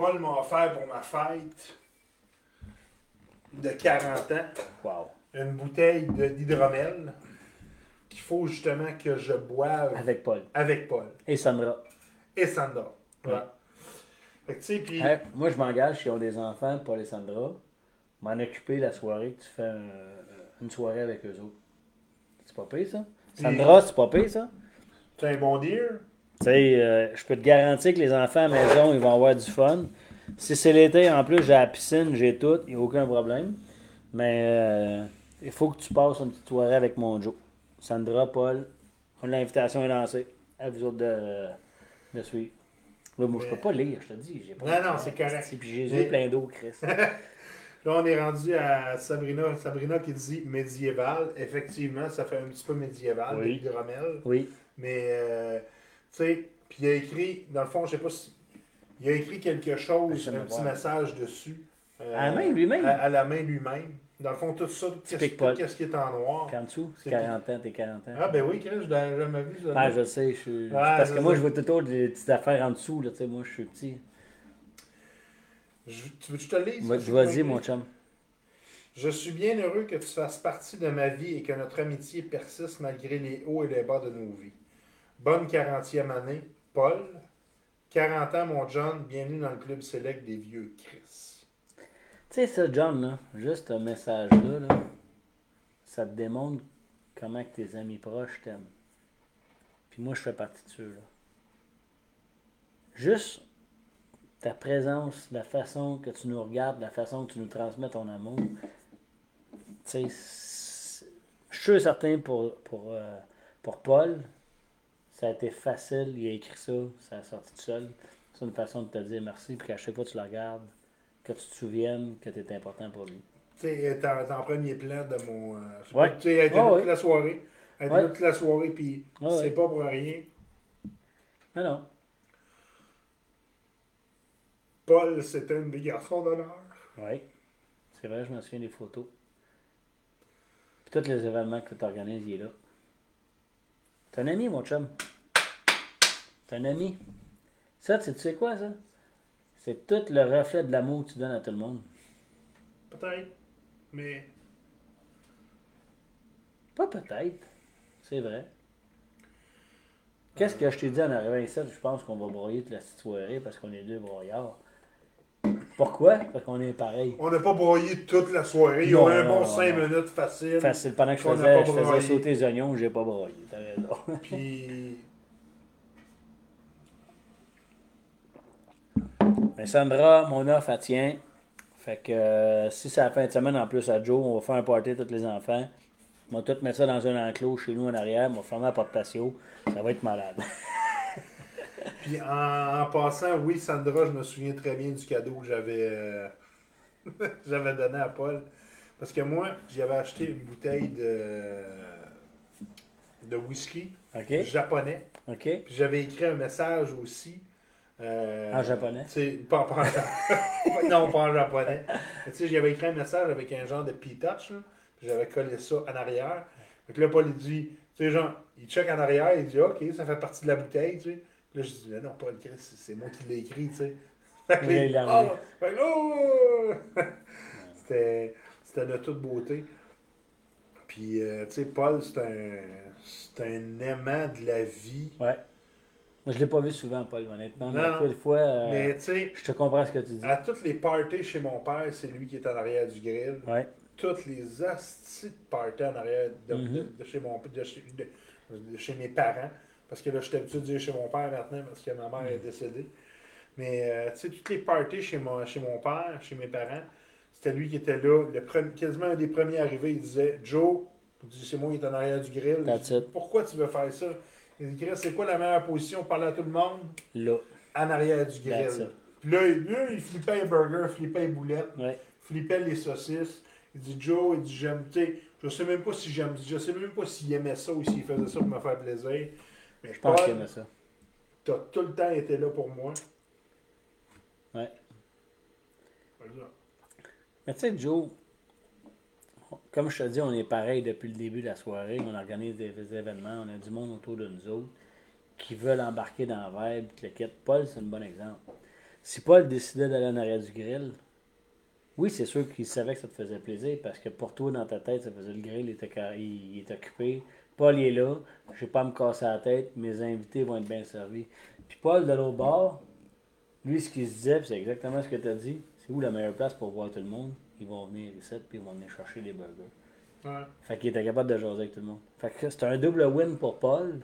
Paul m'a offert pour ma fête de 40 ans. Wow. Une bouteille d'hydromel qu'il faut justement que je boive. Avec Paul. Avec Paul. Et Sandra. Et Sandra. Ouais. moi, je m'engage, si on des enfants, Paul et Sandra, m'en occuper la soirée que tu fais une soirée avec eux autres. C'est pas pire, ça? Sandra, c'est pas pire, ça? C'est un bon deal? Tu sais, euh, je peux te garantir que les enfants à la maison, ils vont avoir du fun. Si c'est l'été, en plus, j'ai la piscine, j'ai tout, il n'y a aucun problème. Mais euh, il faut que tu passes une petite soirée avec mon Joe. Sandra, Paul, l'invitation est lancée. À vous autres de, de suivre. Là, moi, je peux pas lire, je te dis. J'ai pas non, non, c'est correct. Puis Jésus plein d'eau, Chris. Là, on est rendu à Sabrina, Sabrina qui dit médiéval. Effectivement, ça fait un petit peu médiéval, oui. Rommel. Oui. Mais, euh, sais, puis il a écrit, dans le fond, je sais pas si. Il a écrit quelque chose, un petit message dessus. Euh, à la main lui-même à, la main lui-même. Dans le fond, tout ça, qu'est-ce qui est en noir. En dessous, 40 ans, t'es 40 ans. Ah, ben oui, Chris, je l'ai jamais vu. Ça, ah, je sais. Je... parce que moi, je vois toujours des petites affaires en dessous. Là, moi, je suis petit. Je, tu veux que je te lise? Vas-y, mon chum. Je suis bien heureux que tu fasses partie de ma vie et que notre amitié persiste malgré les hauts et les bas de nos vies. Bonne 40e année, Paul. 40 ans, mon John. Bienvenue dans le club select des vieux Chris. Tu sais, ça, John, là, juste un message-là, là, ça te démontre comment que tes amis proches t'aiment. Puis moi, je fais partie de ceux-là. Juste ta présence, la façon que tu nous regardes, la façon que tu nous transmets ton amour. Tu sais, je suis certain pour, pour, euh, pour Paul, ça a été facile, il a écrit ça, ça a sorti tout seul. C'est une façon de te dire merci, puis qu'à chaque fois que tu le regardes, que tu te souviennes que tu es important pour lui. Tu sais, en premier plan de mon. Euh, ouais. Tu sais, elle était là toute la soirée. Elle était là toute la soirée, puis c'est pas pour rien. Mais non. Paul, c'était un des garçons d'honneur. Oui. C'est vrai, je me souviens des photos. Puis tous les événements que tu organises, il est là. T'es un ami, mon chum. T'es un ami. Ça, tu sais quoi, ça? C'est tout le reflet de l'amour que tu donnes à tout le monde. Peut-être. Mais. Pas peut-être. C'est vrai. Qu'est-ce que je t'ai dit en arrivant ici? Je pense qu'on va broyer toute la petite soirée parce qu'on est deux broyards. Pourquoi? Parce qu'on est pareil. On n'a pas broyé toute la soirée. Il y a eu un bon 5 minutes facile. Facile. Pendant que je faisais, je faisais sauter les oignons, j'ai pas broyé. T'as raison. Puis. Mais Sandra, mon offre, elle tient. Fait que euh, si c'est la fin de semaine en plus à Joe, on va faire un party tous les enfants. On va tout mettre ça dans un enclos chez nous en arrière. On va fermer la porte patio. Ça va être malade. Puis en, passant, oui, Sandra, je me souviens très bien du cadeau que j'avais euh, j'avais donné à Paul. Parce que moi, j'avais acheté une bouteille de, de whisky japonais. Puis j'avais écrit un message aussi. Euh, en japonais? Pas, pas en, non, pas en japonais. J'avais écrit un message avec un genre de P-Touch. J'avais collé ça en arrière. Donc là, Paul, il dit, tu sais, genre, il check en arrière, il dit, OK, ça fait partie de la bouteille, tu sais. Là, je dis, non, Paul c'est moi qui l'ai écrit, tu sais. Oh, oh! C'était de toute beauté. Puis, euh, tu sais, Paul, c'est un, c'est un aimant de la vie. Ouais. Moi, je l'ai pas vu souvent, Paul, honnêtement. Non, mais fois, euh, mais tu sais, je te comprends ce que tu dis. À toutes les parties chez mon père, c'est lui qui est en arrière du grill. Ouais. Toutes les astis de parties en arrière de, mm-hmm. chez mon, de, chez, de, chez mes parents. Parce que là, je suis habitué de dire chez mon père maintenant parce que ma mère est mm. décédée. Mais euh, tu sais, toutes les parties chez mon, chez mon père, chez mes parents, c'était lui qui était là. Le quasiment un des premiers arrivés, il disait Joe, c'est moi qui est en arrière du grill. Pourquoi tu veux faire ça? Il dit c'est quoi la meilleure position pour parler à tout le monde? Là. En arrière du grill. Puis là, il flippait les burgers, flippait les boulettes, flippait les saucisses. Il dit Joe, il dit j'aime, tu sais, je sais même pas si j'aime, je sais même pas s'il aimait ça ou s'il faisait ça pour me faire plaisir. Mais je pense qu'il aimait ça. Tu as tout le temps été là pour moi. Ouais. Mais tu sais, Joe, comme je te dis, on est pareil depuis le début de la soirée. On organise des, événements, on a du monde autour de nous autres qui veulent embarquer dans la vibe, le quête. Paul, c'est un bon exemple. Si Paul décidait d'aller en arrière du grill, oui, c'est sûr qu'il savait que ça te faisait plaisir parce que pour toi, dans ta tête, ça faisait le grill, il était, il occupé. Paul est là, je vais pas me casser la tête, mes invités vont être bien servis. Puis Paul, de l'autre bord, lui, ce qu'il se disait, c'est exactement ce que tu as dit, c'est où la meilleure place pour voir tout le monde? Ils vont venir ici, puis ils vont venir chercher des burgers. Ouais. Fait qu'il était capable de jaser avec tout le monde. Fait que c'était un double win pour Paul,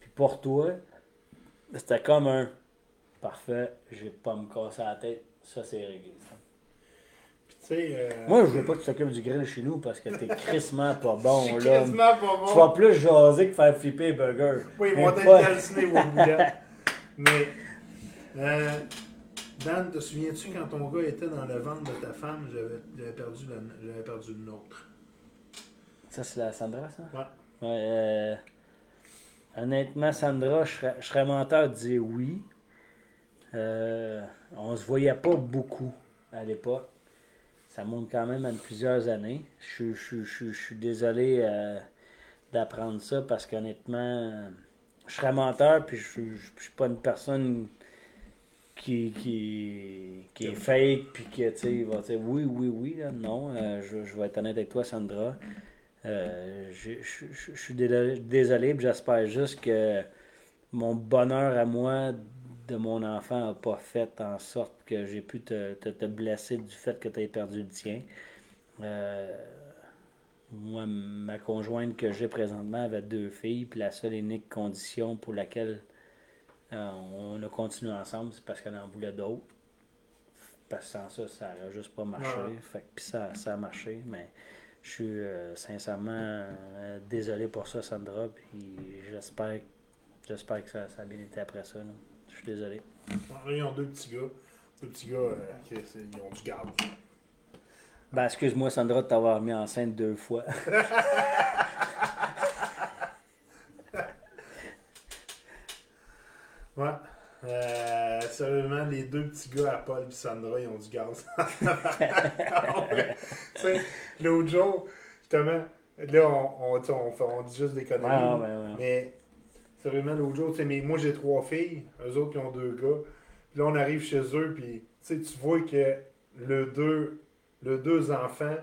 puis pour toi, c'était comme un parfait, j'ai pas me casser la tête, ça c'est réglé. Euh, Moi, je veux pas que tu t'occupes du grill chez nous parce que t'es crissement pas bon. là. crissement pas bon. Tu vas plus jaser que faire flipper les burgers. Oui, ils vont être calcinés au Mais, euh, Dan, te souviens-tu quand ton gars était dans le ventre de ta femme, j'avais perdu, le, perdu le nôtre? Ça, c'est la Sandra, ça? Ouais. ouais euh, honnêtement, Sandra, je serais, je serais menteur de dire oui. Euh, on se voyait pas beaucoup à l'époque ça monte quand même à plusieurs années. Je, suis désolé euh, d'apprendre ça parce qu'honnêtement, je serais menteur puis je, ne suis pas une personne qui, qui, est fake puis qui va dire oui, oui, oui. Non, euh, je, vais être honnête avec toi, Sandra. Euh, je, suis désolé, j'espère juste que mon bonheur à moi de mon enfant n'a pas fait en sorte que j'ai pu te, te, blesser du fait que tu aies perdu le tien. Euh, moi, ma conjointe que j'ai présentement avait deux filles, puis la seule et unique condition pour laquelle euh, on a continué ensemble, c'est parce qu'elle en voulait d'autres. Parce que sans ça, ça n'aurait juste pas marché. Fait puis ça, ça a marché, mais je suis euh, sincèrement désolé pour ça, Sandra, puis j'espère j'espère que ça, ça, a bien été après ça suis désolé. Ils ont deux petits gars. Deux petits gars euh, qui ils ont du garde. Ben, excuse-moi, Sandra, de t'avoir mis enceinte deux fois. ouais. Euh, sérieusement, les deux petits gars à Paul et Sandra, ils ont du gaz. L'autre jour, justement, là, on, on, on, on, dit juste des conneries. mais Sérieusement, l'autre jour, mais moi j'ai trois filles, eux autres qui ont deux gars. Puis là, on arrive chez eux, puis tu vois que le deux, le deux enfants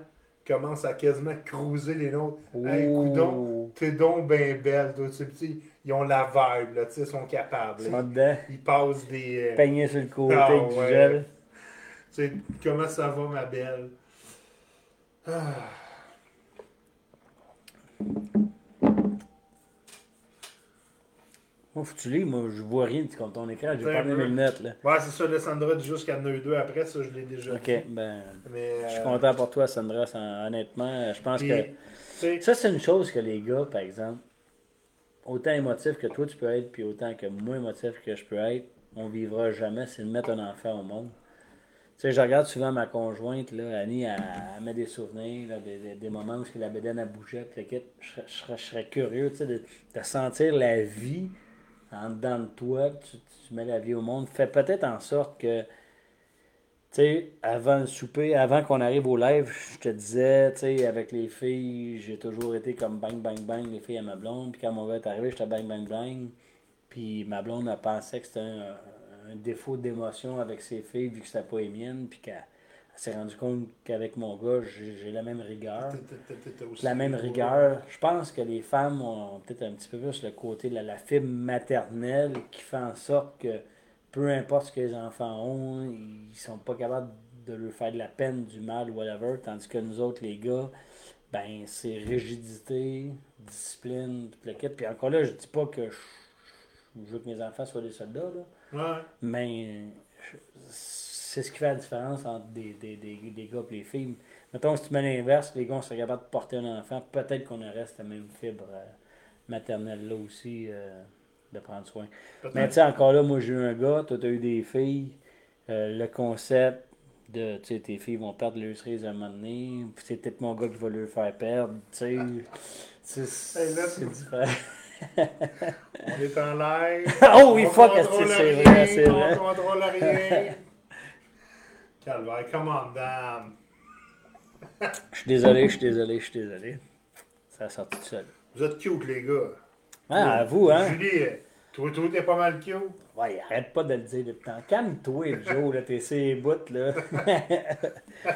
commencent à quasiment cruiser les nôtres. Hey, coudon, t'es donc bien belle, toi. Ils ont la vibe, là, ils sont capables. Ils, ils passent des. Euh... Peigner sur le côté ah, du gel. Tu sais, comment ça va, ma belle? Ah. Moi, faut tu lis, moi, je vois rien comme ton écran, j'ai pas mes lunettes, là. Ouais, c'est ça, le Sandra dit eu deux après, ça, je l'ai déjà Ok, ben. je suis euh, content pour toi, Sandra, honnêtement. Je pense que. Ça, c'est une chose que les gars, par exemple, autant émotifs que toi tu peux être, puis autant que moi émotif que je peux être, on vivra jamais, c'est de mettre un enfant au monde. Tu sais, je regarde souvent ma conjointe, là, Annie, elle, met des souvenirs, des, moments où la bédaine a bougé, je, je, serais curieux, tu sais, de, de sentir la vie en dedans de toi, tu, mets la vie au monde, fais peut-être en sorte que, tu sais, avant le souper, avant qu'on arrive au live, je te disais, tu sais, avec les filles, j'ai toujours été comme bang, bang, bang, les filles à ma blonde. Puis quand mon gars est arrivé, j'étais bang, bang, bang. Puis ma blonde a pensé que c'était un, défaut d'émotion avec ses filles, vu que c'était pas les miennes. Puis qu'elle s'est rendu compte qu'avec mon gars, j'ai la même rigueur. La même rigueur. Je pense que les femmes ont peut-être un petit peu plus le côté de la, fibre maternelle qui fait en sorte que peu importe ce que les enfants ont, ils sont pas capables de leur faire de la peine, du mal, whatever. Tandis que nous autres, les gars, ben c'est rigidité, discipline, toute la quête. Puis encore là, je dis pas que je, veux que mes enfants soient des soldats, là. Mais c'est ce qui fait la différence entre des, des, des, des gars et les filles. Mettons, si tu mets l'inverse, les gars sont capables de porter un enfant, peut-être qu'on aurait cette même fibre euh, maternelle là aussi euh, de prendre soin. Mais tu sais, encore là, moi j'ai eu un gars, toi tu as eu des filles. Euh, le concept de, tu sais, tes filles vont perdre leur cerise à un moment donné, c'est peut-être mon gars qui va leur faire perdre, tu sais. c'est différent. on est en live. oh oui, fuck, c'est vrai, c'est vrai? On contrôle rien. Calvaire, damn. Je suis désolé, je suis désolé, je suis désolé. Ça a sorti tout seul. Vous êtes cute, les gars. Ah, à vous, hein? Julie, toi, toi, t'es pas mal cute. Ouais, arrête pas de le dire depuis le temps. Calme-toi, Joe, là, t'es ces bouts, là.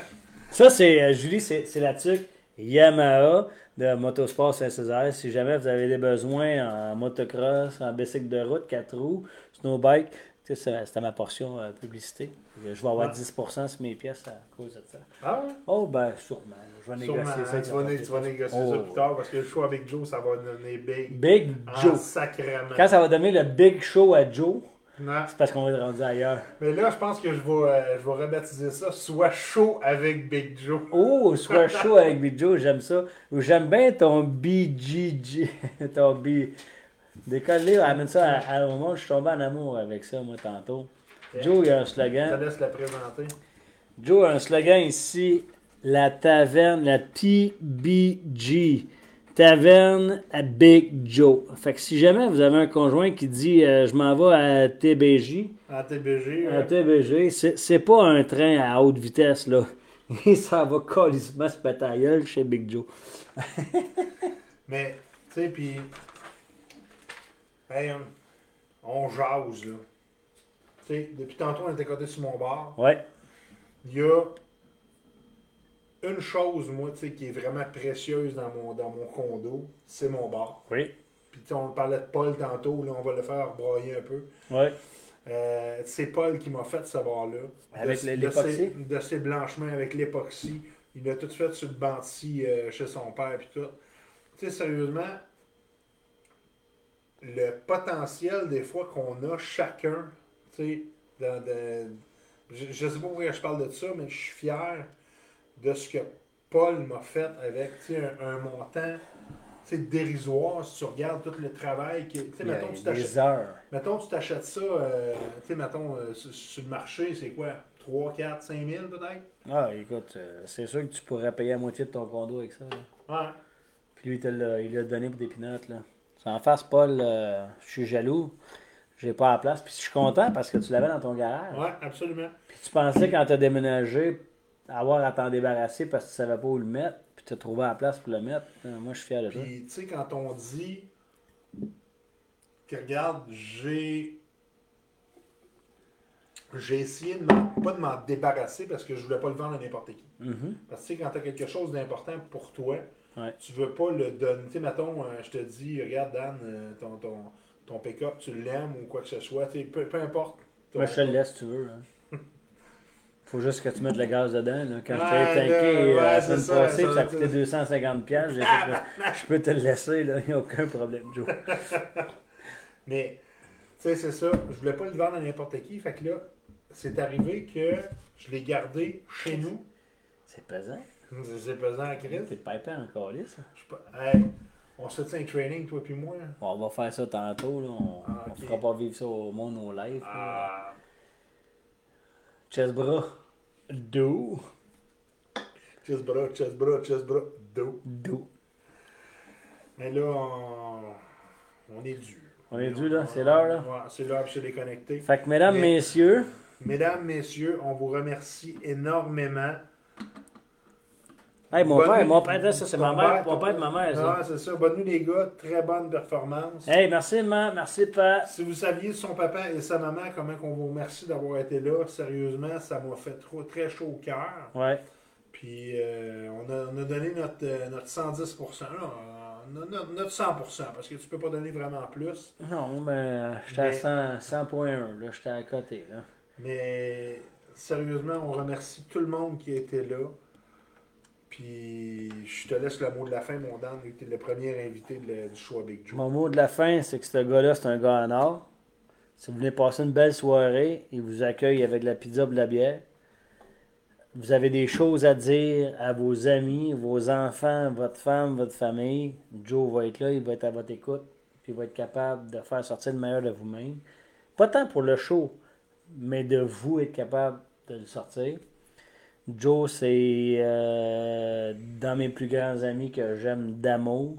Ça, c'est, euh, Julie, c'est la tuque Yamaha de Motosport Saint-Césaire. Si jamais vous avez des besoins en motocross, en bicycle de route, 4 roues, snowbike, c'était ma portion euh, publicité. Je vais avoir 10% sur mes pièces à cause de ça. Ah ouais? Oh, ben, sûrement. Je vais négocier ça. Tu vas, tu vas négocier ça oh. plus tard parce que le show avec Joe, ça va donner Big. Big Joe. Sacrément. Quand ça va donner le Big Show à Joe, c'est parce qu'on va être rendu ailleurs. Mais là, je pense que je vais, euh, je vais rebaptiser ça Soit chaud avec Big Joe. Oh, Soit chaud avec Big Joe, j'aime ça. J'aime bien ton BGG. ton B. Décolle amène ça à, un moment où je suis tombé en amour avec ça, moi, tantôt. Joe, il y a un slogan. Je te laisse la présenter. Joe a un slogan ici la taverne, la TBG. Taverne à Big Joe. Fait que si jamais vous avez un conjoint qui dit euh, je m'en vais à TBJ. À TBG. À TBG, c'est pas un train à haute vitesse, là. Ça va colissement se péter chez Big Joe. Mais, tu sais, puis. Hey, on jase, là. Tu sais, depuis tantôt, on était côté sur mon bar. Ouais. Il y a une chose, moi, tu sais, qui est vraiment précieuse dans mon, dans mon condo, c'est mon bar. Oui. Puis on parlait de Paul tantôt, là, on va le faire broyer un peu. Oui. Euh, c'est Paul qui m'a fait ce bar-là. Avec l'époxy? De, ses blanchements avec l'époxy. Il a tout fait sur le banti euh, chez son père puis tout. Tu sais, sérieusement, le potentiel des fois qu'on a chacun, tu sais, je, ne sais pas pourquoi je parle de ça, mais je suis fier de ce que Paul m'a fait avec un, un montant dérisoire si tu regardes tout le travail. Qui, mettons, tu t'achètes, mettons, tu t'achètes ça, euh, mettons, euh, sur, le marché, c'est quoi 3, 4, 5 000 peut-être? Ah, écoute, euh, c'est sûr que tu pourrais payer la moitié de ton condo avec ça. Ouais. Puis lui, il l'a donné pour des pinottes. Là. En face, Paul, je suis jaloux. J'ai pas la place. Puis je suis content parce que tu l'avais dans ton garage. Oui, absolument. Puis tu pensais quand tu as déménagé avoir à t'en débarrasser parce que tu savais pas où le mettre, puis tu as trouvé la place pour le mettre. Euh, moi, je suis fier de ça. Puis, tu sais, quand on dit que, regarde, j'ai. J'ai essayé de pas de m'en débarrasser parce que je voulais pas le vendre à n'importe qui. Mm-hmm. Parce que, tu sais, quand tu as quelque chose d'important pour toi, ouais. tu veux pas le donner. Tu sais, mettons, euh, je te dis, regarde, Dan, euh, ton, ton, ton pick-up, tu l'aimes ou quoi que ce soit, peu, peu importe. Moi, je te le laisse, tu veux. Hein. Faut juste que tu mettes le gaz dedans. Là. Quand je t'ai tanké euh, la semaine passée, ça, a coûté 250$, j'ai je peux te le laisser, il n'y a aucun problème, Joe. Mais, tu sais, c'est ça. Je voulais pas le vendre à n'importe qui. Fait que là, c'est arrivé que je l'ai gardé chez nous. C'est pesant. C'est pesant à crise. T'es pipé encore là, ça. Hey, on se fait un training, toi puis moi. on va faire ça tantôt. Là. On ne ah, fera pas vivre ça au monde au live. Ah. Chest bras. Do. Bras, chest bras. Do. Do. Mais là, on, est dû. On est dû, là. C'est l'heure, là. Ouais, c'est l'heure de se déconnecter. Fait que, mesdames, messieurs. Mesdames, messieurs, on vous remercie énormément Hey, mon père, mon père, ça c'est ma mère, mon père et ma mère. Ça. Ah, c'est ça. Bonne nuit les gars, très bonne performance. Hey, merci maman, merci papa. Si vous saviez son papa et sa maman, comment on vous remercie d'avoir été là, sérieusement, ça m'a fait trop, très chaud au cœur. Ouais. Puis euh, on, a, on, a, donné notre, euh, notre 110 notre, notre 100 parce que tu peux pas donner vraiment plus. Non, mais j'étais à 100.1, 100 là, j'étais à côté. Là. Mais sérieusement, on remercie tout le monde qui été là. Puis je te laisse le mot de la fin, mon Dan, tu es le premier invité du show Big Joe. Mon mot de la fin, c'est que ce gars-là, c'est un gars en or. Si vous venez passer une belle soirée, il vous accueille avec de la pizza et de la bière. Vous avez des choses à dire à vos amis, vos enfants, votre femme, votre famille. Joe va être là, il va être à votre écoute, puis il va être capable de faire sortir le meilleur de vous-même. Pas tant pour le show, mais de vous être capable de le sortir. Joe, c'est euh, dans mes plus grands amis que j'aime d'amour.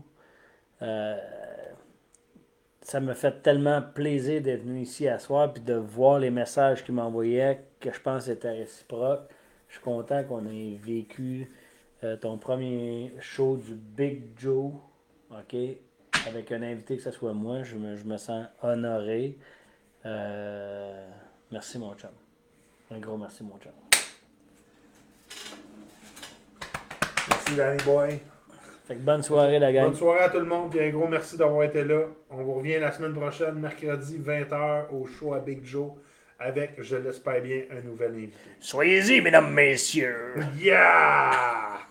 Euh, ça me fait tellement plaisir d'être venu ici à soir et de voir les messages qu'il m'envoyait que je pense étaient réciproques. Je suis content qu'on ait vécu euh, ton premier show du Big Joe, OK, avec un invité que ce soit moi. Je me, je me sens honoré. Merci, mon chum. Un gros merci, mon chum. Merci, Danny Boy. bonne soirée, la gang. Bonne soirée à tout le monde. et un gros merci d'avoir été là. On vous revient la semaine prochaine, mercredi, 20h, au show à Big Joe avec, je l'espère bien, un nouvel invité. Soyez-y, mesdames, messieurs. Yeah!